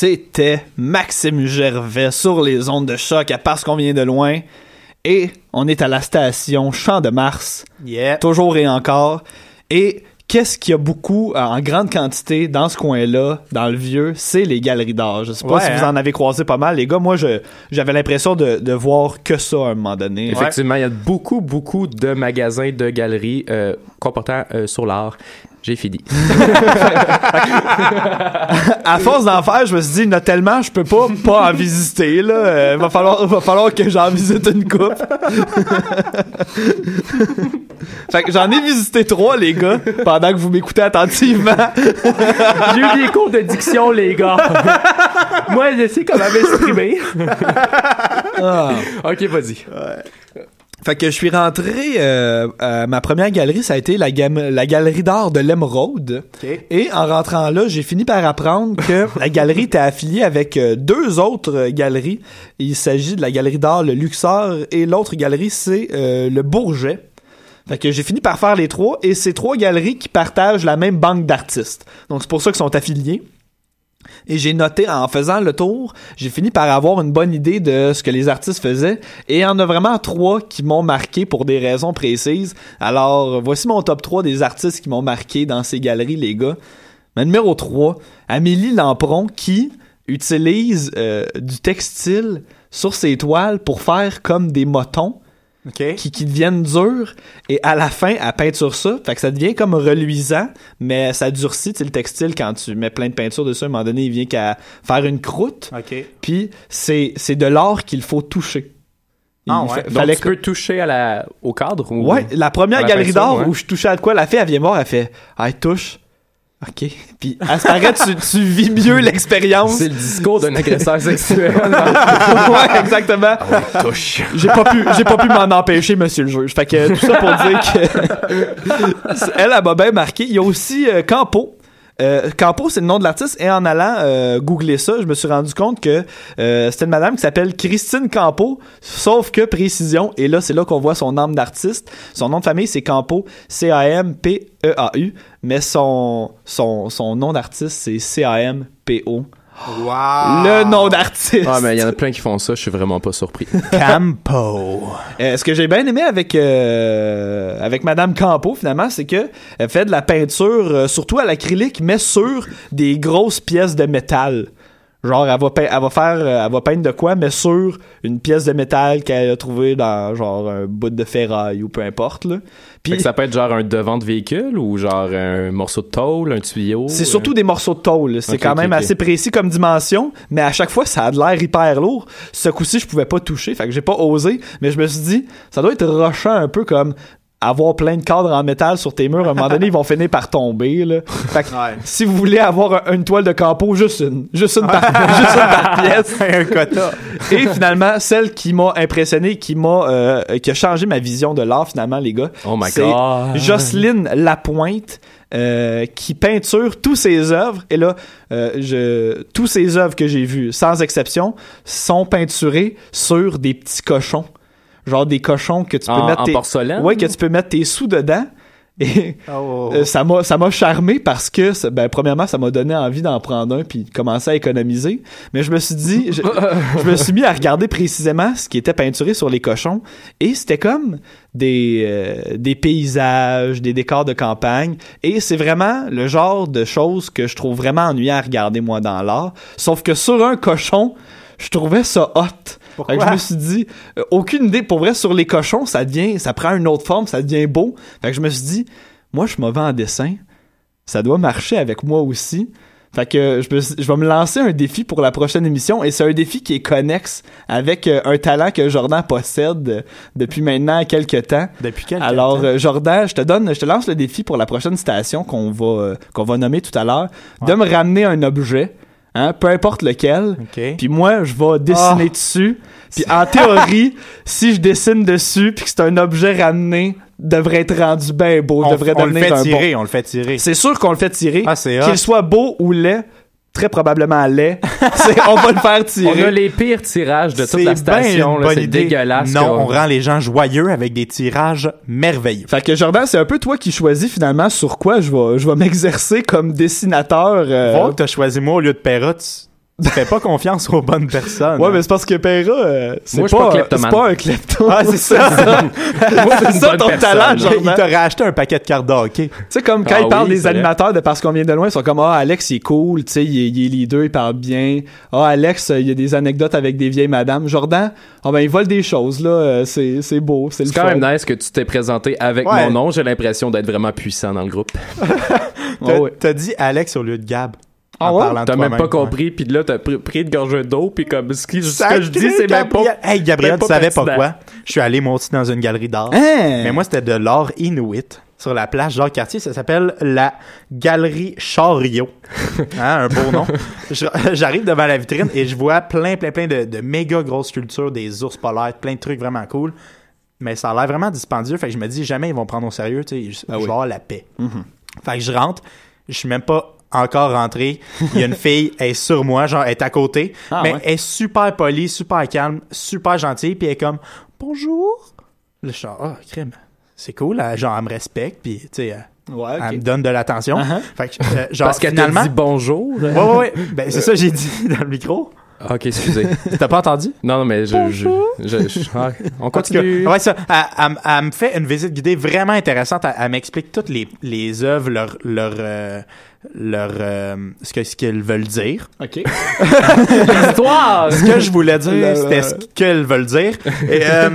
C'était Maxime Gervais sur les ondes de choc à parce qu'on vient de loin. Et on est à la station Champ de Mars, Yeah. toujours et encore. Et qu'est-ce qu'il y a beaucoup, euh, en grande quantité, dans ce coin-là, dans le vieux, c'est les galeries d'art. Je sais pas Ouais, si vous hein. en avez croisé pas mal. Les gars, moi, je j'avais l'impression de, de voir que ça à un moment donné. Effectivement, il y a beaucoup, beaucoup de magasins, de galeries euh, comportant euh, sur l'art. J'ai fini. à force d'en faire, je me suis dit, il y en a tellement, je peux pas pas en visiter, là. Euh, va falloir, va falloir que j'en visite une coupe. fait que j'en ai visité trois, les gars, pendant que vous m'écoutez attentivement. J'ai eu des cours de diction, les gars. Moi, je sais comment m'exprimer. Ah. ok, vas-y. Fait que je suis rentré, euh, à ma première galerie, ça a été la, la galerie d'art de l'Emeraude. Et en rentrant là, j'ai fini par apprendre que la galerie était affiliée avec euh, deux autres euh, galeries. Il s'agit de la galerie d'art Le Luxor et l'autre galerie, c'est euh, le Bourget. Fait que j'ai fini par faire les trois et c'est trois galeries qui partagent la même banque d'artistes. Donc c'est pour ça qu'ils sont affiliés. Et j'ai noté en faisant le tour, j'ai fini par avoir une bonne idée de ce que les artistes faisaient. Et il y en a vraiment trois qui m'ont marqué pour des raisons précises. Alors, voici mon top 3 des artistes qui m'ont marqué dans ces galeries, les gars. Numéro 3, Amélie Lampron, qui utilise euh, du textile sur ses toiles pour faire comme des motons OK. qui, qui deviennent durs et à la fin elle peinture ça fait que ça devient comme reluisant mais ça durcit le textile quand tu mets plein de peinture dessus à un moment donné il vient qu'à faire une croûte OK. puis c'est c'est de l'art qu'il faut toucher Il Ah ouais. fa- Donc, fallait tu peux toucher à la, au cadre ou... Ouais, la première la galerie ouais. où je touchais à de quoi, la fille, elle vient voir, elle fait Ah, elle touche. OK. Puis à ce paraît, tu, tu vis mieux l'expérience. C'est le discours d'un agresseur sexuel. ouais, exactement. Ah touche. J'ai pas pu, j'ai pas pu m'en empêcher, monsieur le juge. Fait que tout ça pour dire que elle, elle m'a bien marqué. Il y a aussi euh, Campo. Euh, Campo, c'est le nom de l'artiste. Et en allant euh, googler ça, je me suis rendu compte que euh, c'était une madame qui s'appelle Christine Campo. Sauf que précision, et là, c'est là qu'on voit son âme d'artiste. Son nom de famille, c'est Campo, C-A-M-P-E-A-U. Mais son, son, son nom d'artiste, c'est C-A-M-P-O. Wow. Le nom d'artiste. Ah, mais il y en a plein qui font ça, je suis vraiment pas surpris. Campo. Euh, ce que j'ai bien aimé avec euh, avec Madame Campo finalement, c'est que elle fait de la peinture euh, surtout à l'acrylique, mais sur des grosses pièces de métal. Genre, elle va, elle va faire, euh, elle va peindre de quoi, mais sur une pièce de métal qu'elle a trouvée dans genre un bout de ferraille ou peu importe là. Fait Puis que ça peut être genre un devant de véhicule ou genre un morceau de tôle, un tuyau. c'est surtout des morceaux de tôle. C'est quand même assez précis comme dimension, mais à chaque fois, ça a de l'air hyper lourd. Ce coup-ci, je pouvais pas toucher, fait que j'ai pas osé, mais je me suis dit, ça doit être rushant un peu comme avoir plein de cadres en métal sur tes murs, à un moment donné, ils vont finir par tomber, là. Fait que, Ouais. si vous voulez avoir un- une toile de campo, juste une. Juste une par, juste une par pièce. un quota. Et finalement, celle qui m'a impressionné, qui m'a, euh, qui a changé ma vision de l'art, finalement, les gars. Oh my c'est God. Jocelyne Lapointe. euh, qui peinture tous ses œuvres et là euh, je tous ses œuvres que j'ai vues sans exception sont peinturées sur des petits cochons genre des cochons que tu peux En, mettre en tes porcelaine? ouais que tu peux mettre tes sous dedans et Oh. euh, ça m'a ça m'a charmé parce que ben premièrement ça m'a donné envie d'en prendre un puis de commencer à économiser mais je me suis dit je, je me suis mis à regarder précisément ce qui était peinturé sur les cochons et c'était comme des euh, des paysages des décors de campagne et c'est vraiment le genre de choses que je trouve vraiment ennuyant à regarder moi dans l'art sauf que sur un cochon je trouvais ça hot Pourquoi? fait que je me suis dit, euh, aucune idée. Pour vrai, sur les cochons, ça devient, ça prend une autre forme, ça devient beau. Fait que je me suis dit, moi, je suis mauvais en dessin. Ça doit marcher avec moi aussi. Fait que je, me je vais me lancer un défi pour la prochaine émission et c'est un défi qui est connexe avec euh, un talent que Jordan possède euh, depuis maintenant quelques temps. Depuis quel Alors temps? Jordan, je te donne, je te lance le défi pour la prochaine station qu'on va qu'on va nommer tout à l'heure, de me ramener un objet, hein, peu importe lequel. Puis moi, je vais dessiner Ah. dessus. Puis en théorie, si je dessine dessus, puis que c'est un objet ramené, devrait être rendu bien beau, on, devrait on le fait tirer, on le fait tirer. C'est sûr qu'on le fait tirer. Ah. Qu'il soit beau ou laid, très probablement laid. C'est- on va le faire On a tirer. les pires tirages de toute C'est la station. une là, bonne C'est idée. dégueulasse. Non, qu'on- on rend les gens joyeux avec des tirages merveilleux. Fait que Jordan, c'est un peu toi qui choisis finalement sur quoi je vais, je vais m'exercer comme dessinateur. euh, t'as choisi moi au lieu de Perra, tu, fais pas confiance aux bonnes personnes. Ouais, hein. mais c'est parce que Perra, euh, c'est Moi, je suis pas pas, c'est pas un klepto. Ah, c'est ça. Moi, c'est ça ton personne. talent, il Jordan. t'a racheté un paquet de cartes de hockey. Tu sais, comme quand Ah ils parlent oui, des animateurs de Parce qu'on vient de loin, ils sont comme Ah, Alex, il est cool, tu sais, il, est- il est leader, il parle bien. Ah, Alex, euh, il y a des anecdotes avec des vieilles madames. Jordan, ah ben, il vole des choses, là, euh, c'est c'est beau, c'est le C'est quand fun. même nice que tu t'es présenté avec Ouais. mon nom. J'ai l'impression d'être vraiment puissant dans le groupe. T'as Ah ouais. t'as dit Alex au lieu de Gab. Ah en ouais? parlant de T'as même pas compris, puis là, t'as pris, pris une gorgée d'eau, puis comme ce, que je dis, c'est même pas. Hey, Gabriel, tu savais pas quoi? Je suis allé moi aussi dans une galerie d'art. Hein? Mais moi, c'était de l'art inuit sur la plage Jacques-Cartier. Ça s'appelle la Galerie Chariot. Hein, un beau nom. J'arrive devant la vitrine et je vois plein, plein, plein de, de méga grosses sculptures, des ours polaires, plein de trucs vraiment cool. mais ça a l'air vraiment dispendieux. Fait que je me dis, jamais ils vont prendre au sérieux, tu sais, je, Ah je oui. vais avoir la paix. Mhm. Fait que je rentre, je suis même pas encore rentré. Il y a une fille, elle est sur moi, genre, elle est à côté. Ah, mais ouais. elle est super polie, super calme, super gentille, puis elle est comme, bonjour. Là, je suis genre, ah, crime. C'est cool, elle, genre, elle me respecte, puis, tu sais, elle, me donne de l'attention. Uh-huh. Fait que, euh, genre, Parce qu'elle finalement. dit bonjour. Ouais, ouais, ouais. Ben, c'est ça que j'ai dit dans le micro. Ok, excusez. T'as pas entendu? non, non, mais je... je, je- je- ah, on cas, continue. ouais, ça. Elle, elle- elle me fait une visite guidée vraiment intéressante. Elle, elle m'explique toutes les, les œuvres, leur, leur, euh, leur, euh, ce que, ce qu'elles veulent dire. Ok. Histoire! Ce que je voulais dire, c'était ce qu'elles veulent dire. Et, euh,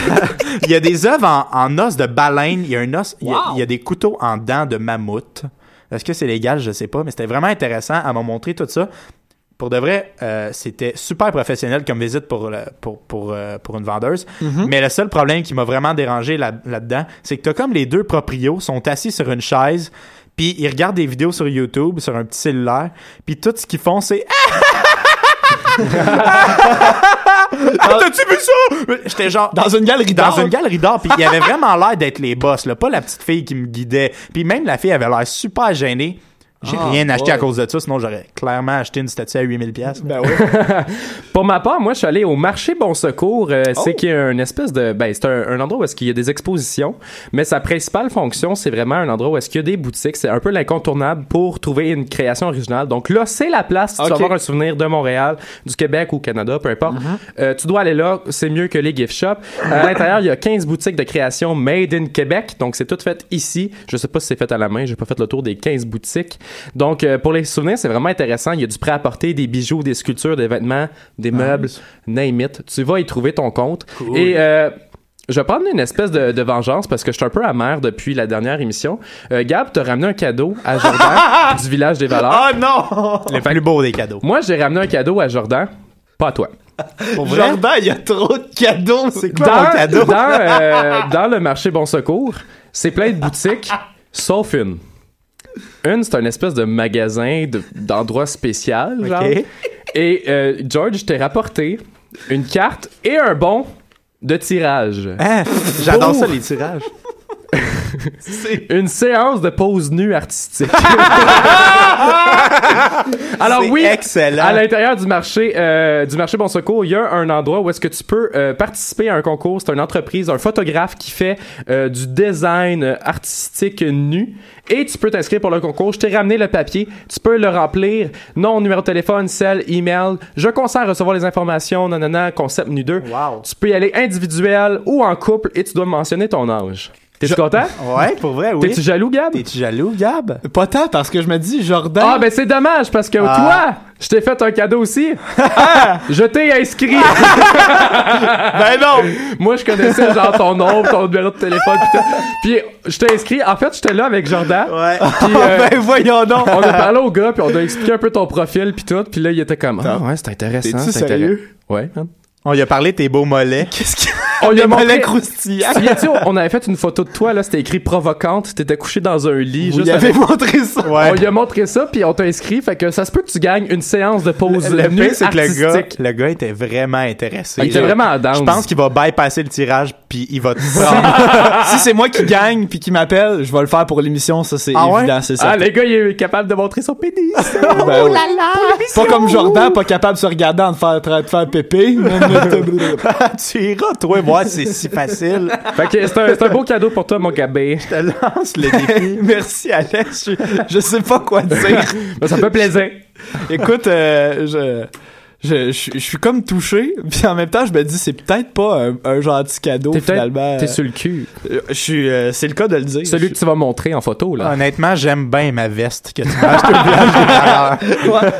il y a des œuvres en, en os de baleine. Il y a un os, il y a, Wow. il y a des couteaux en dents de mammouth. Est-ce que c'est légal? Je sais pas, mais c'était vraiment intéressant. Elle m'a montré tout ça. Pour de vrai, euh, c'était super professionnel comme visite pour, pour, pour, pour une vendeuse. Mhm. Mais le seul problème qui m'a vraiment dérangé là- là-dedans, c'est que t'as comme les deux proprios sont assis sur une chaise, puis ils regardent des vidéos sur YouTube, sur un petit cellulaire, puis tout ce qu'ils font, c'est Ah, T'as-tu vu ça? J'étais genre. Dans une galerie Dans d'art. une galerie d'art, puis il y avait vraiment l'air d'être les boss, là, pas la petite fille qui me guidait. Puis même la fille avait l'air super gênée. J'ai Ah, rien acheté à cause de ça, sinon j'aurais clairement acheté une statue à 8000 pièces. Ben oui. Pour ma part, moi, je suis allé au marché Bon Secours. Euh, C'est Oh. qu'il y a une espèce de, ben, c'est un, un endroit où est-ce qu'il y a des expositions, mais sa principale fonction, c'est vraiment un endroit où est-ce qu'il y a des boutiques. C'est un peu l'incontournable pour trouver une création originale. Donc là, c'est la place. Si tu vas avoir un souvenir de Montréal, du Québec ou Canada, peu importe. Euh, tu dois aller là. C'est mieux que les gift shops. À l'intérieur, il y a 15 boutiques de création made in Québec. Donc c'est tout fait ici. Je sais pas si c'est fait à la main. J'ai pas fait le tour des 15 boutiques. Donc euh, pour les souvenirs, c'est vraiment intéressant. Il y a du prêt-à-porter, des bijoux, des sculptures, des vêtements, des meubles, name it. Tu vas y trouver ton compte. Et euh, je vais prendre une espèce de, de vengeance parce que je suis un peu amer depuis la dernière émission. Euh, Gab, t'as ramené un cadeau à Jordan du village des valeurs. Ah non! Le plus beau des cadeaux. Moi, j'ai ramené un cadeau à Jordan, pas à toi. Pour vrai? Jordan, il y a trop de cadeaux. C'est quoi Dans, cadeau? dans, euh, dans le marché Bon Secours, c'est plein de boutiques, sauf une. Une, c'est un espèce de magasin de- d'endroit spécial, genre. Et euh, George, je t'ai rapporté une carte et un bon de tirage. Hein? J'adore ça, les tirages. Une séance de pose nue artistique. Alors oui, excellent. à l'intérieur du marché euh, du marché Bon Secours, il y a un endroit où est-ce que tu peux euh, participer à un concours. C'est une entreprise, un photographe qui fait euh, du design artistique nu et tu peux t'inscrire pour le concours. Je t'ai ramené le papier, tu peux le remplir. Nom, numéro de téléphone, cell, email. Je conseille recevoir les informations, nanana, concept nu 2. Wow. Tu peux y aller individuel ou en couple et tu dois mentionner ton âge. T'es Je- content? Ouais, pour vrai, oui. T'es-tu jaloux, Gab? T'es-tu jaloux, Gab? Pas tant parce que je me dis Jordan. Ah, ben c'est dommage parce que Ah. toi, je t'ai fait un cadeau aussi. Ah, je t'ai inscrit. ben non! Moi, je connaissais genre ton nom, ton numéro de téléphone, pis tout. Puis je t'ai inscrit. En fait, j'étais là avec Jordan. Ouais. Euh, ben voyons donc! on a parlé au gars, puis on a expliqué un peu ton profil, puis tout. Puis là, il était comme, ah ouais, c'est intéressant. T'es-tu c'est sérieux? intéressant. Ouais. man. On lui a parlé de tes beaux mollets. Qu'est-ce qu'il On lui a montré. Souviens-tu, on avait fait une photo de toi, là, c'était écrit provocante, t'étais couché dans un lit. Vous juste lui avez avec- montré ça. Ouais. On lui a montré ça, puis on t'a inscrit, fait que ça se peut que tu gagnes une séance de pause Le pire, c'est que le gars, le gars était vraiment intéressé. Il était vraiment down. Je pense qu'il va bypasser le tirage, puis il va te prendre. si c'est moi qui gagne puis qui m'appelle, je vais le faire pour l'émission, ça c'est Ah ouais? évident, c'est ça. Ah, le gars, il est capable de montrer son pénis. Ben oui. Pas comme Jordan, pas capable de se regarder en train de faire, de faire pépé. tu iras, toi, voir si c'est si facile. fait que c'est un, c'est un beau cadeau pour toi, mon gabé. Je te lance le défi. Merci Alex, je, je sais pas quoi dire. Ben, ça fait plaisir. Écoute, euh, je, je, je, je suis comme touché, puis en même temps je me dis c'est peut-être pas un, un gentil cadeau finalement. T'es sur le cul. Euh, Je suis, euh, c'est le cas de le dire. Celui que tu vas montrer en photo, là. Honnêtement, j'aime bien ma veste que tu m'as. Ouais.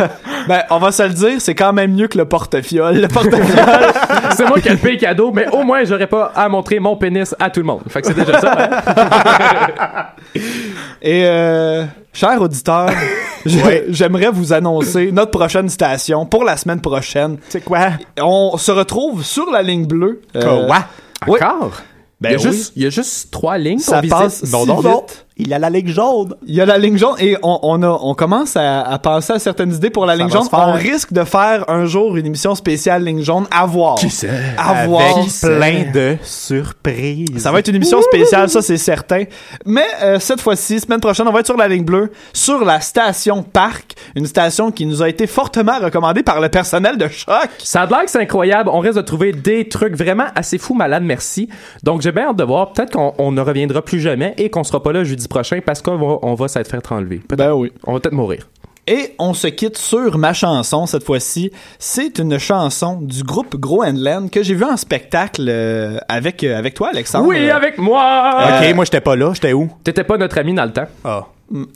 Ben, on va se le dire, c'est quand même mieux que le porte-fiole. Le porte-fiole, C'est moi qui ai le payé cadeau, mais au moins, j'aurais pas à montrer mon pénis à tout le monde. Fait que c'est déjà ça. hein. Et euh, chers auditeurs, je- j'aimerais vous annoncer notre prochaine station pour la semaine prochaine. C'est quoi? On se retrouve sur la ligne bleue. Euh, Quoi? oui. Encore? Ben il, y a oui. juste, il y a juste trois lignes Ça qu'on passe visite. si vite Il y a la ligne jaune. Il y a la ligne jaune et on, on, a, on commence à, à penser à certaines idées pour la Ça ligne jaune. On risque de faire un jour une émission spéciale ligne jaune à voir. Qui sait? À voir. Avec plein de surprises. Ça va être une émission spéciale, ça c'est certain. Mais euh, cette fois-ci, semaine prochaine, on va être sur la ligne bleue, sur la station Parc, une station qui nous a été fortement recommandée par le personnel de Choc. Ça a l'air que c'est incroyable. On risque de trouver des trucs vraiment assez fous, malades, merci. Donc, j'ai bien hâte de voir. Peut-être qu'on on ne reviendra plus jamais et qu'on sera pas là jeudi prochain parce qu'on va, on va s'être fait enlever. Ben oui. On va peut-être mourir. Et on se quitte sur ma chanson cette fois-ci. C'est une chanson du groupe Groenland que j'ai vu en spectacle euh, avec euh, avec toi Alexandre. Oui, Euh, avec moi! Ok, moi, j'étais pas là. J'étais où? T'étais pas notre ami dans le temps. Ah.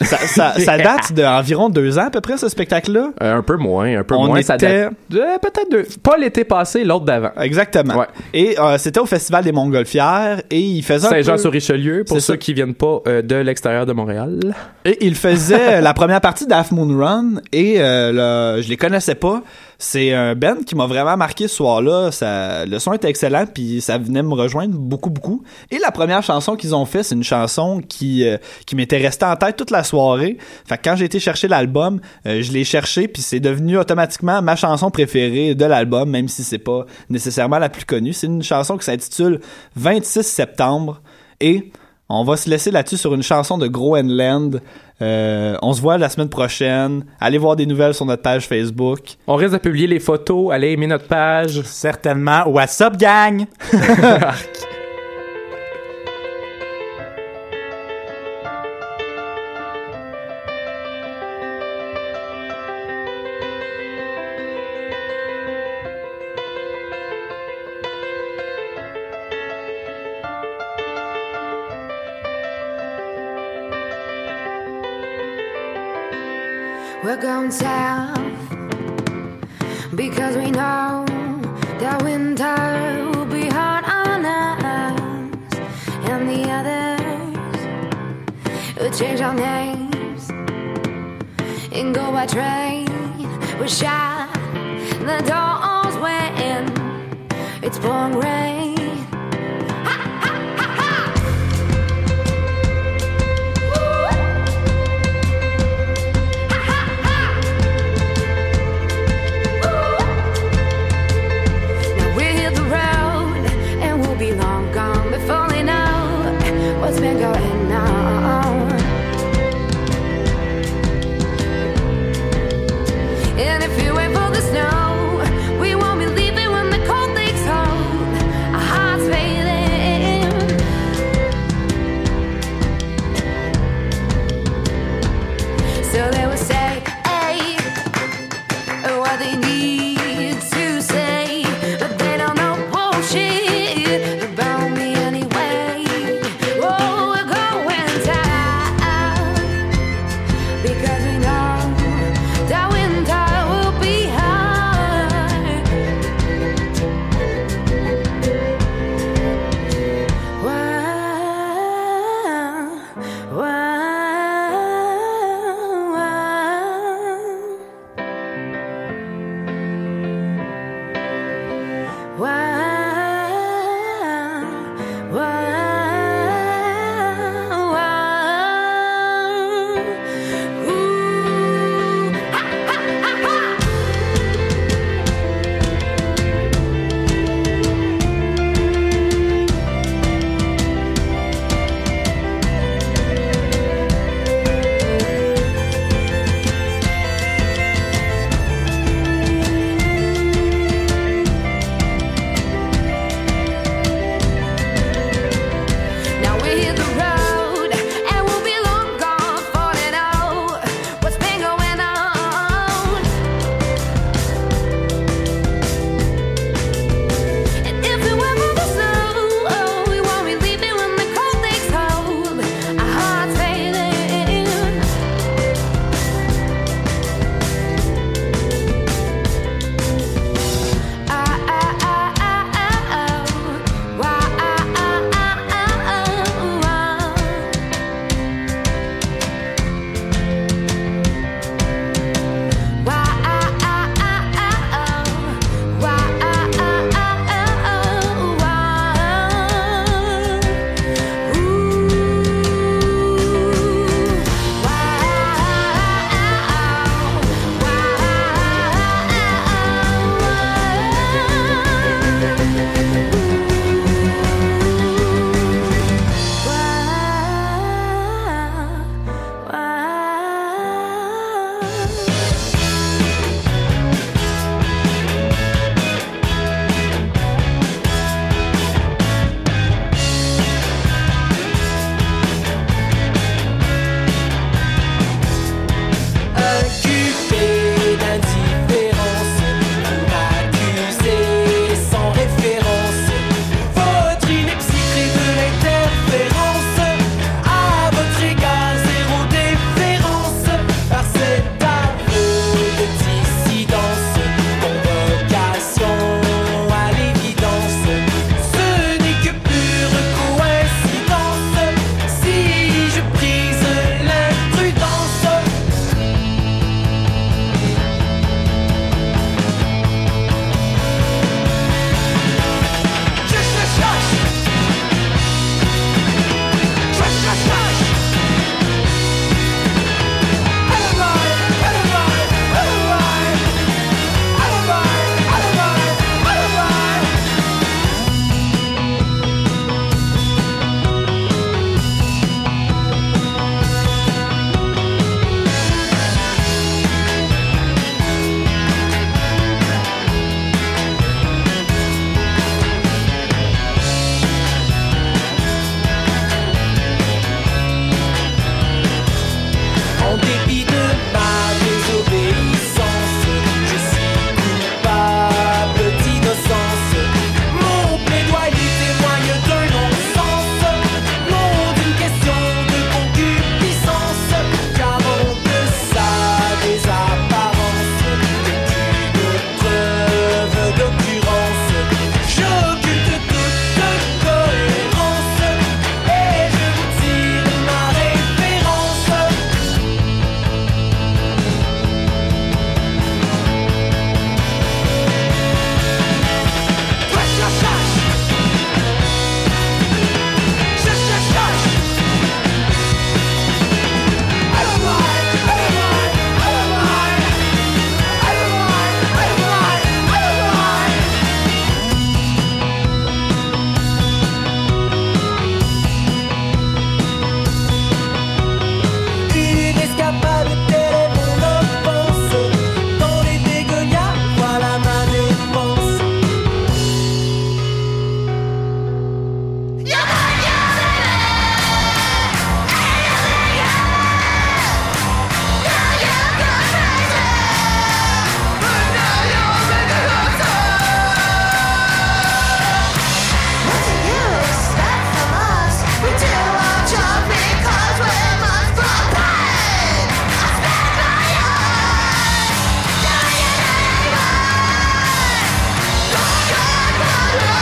Ça, ça, ça date d'environ deux ans à peu près ce spectacle-là? Euh, un peu moins, un peu On moins. Ça date de- peut-être deux. Pas l'été passé, l'autre d'avant. Exactement. Ouais. Et euh, c'était au festival des Montgolfières et il faisait peu- Saint-Jean-sur-Richelieu, pour ceux ça. qui viennent pas euh, de l'extérieur de Montréal. Et il faisait la première partie d'Half Moon Run et le- je les connaissais pas. C'est un band qui m'a vraiment marqué ce soir-là. Le son était excellent puis ça venait me rejoindre beaucoup beaucoup. Et la première chanson qu'ils ont fait, c'est une chanson qui euh, qui m'était restée en tête toute la soirée. Fait que quand j'ai été chercher l'album, euh, je l'ai cherché puis c'est devenu automatiquement ma chanson préférée de l'album, même si c'est pas nécessairement la plus connue. C'est une chanson qui s'intitule 26 septembre et on va se laisser là-dessus sur une chanson de Groenland. Euh, on se voit la semaine prochaine. Allez voir des nouvelles sur notre page Facebook. On risque de publier les photos, allez aimer notre page. Certainement. What's up, gang? South because we know that winter will be hard on us and the others will change our names and go by train. We shut the doors when it's pouring rain. What's been going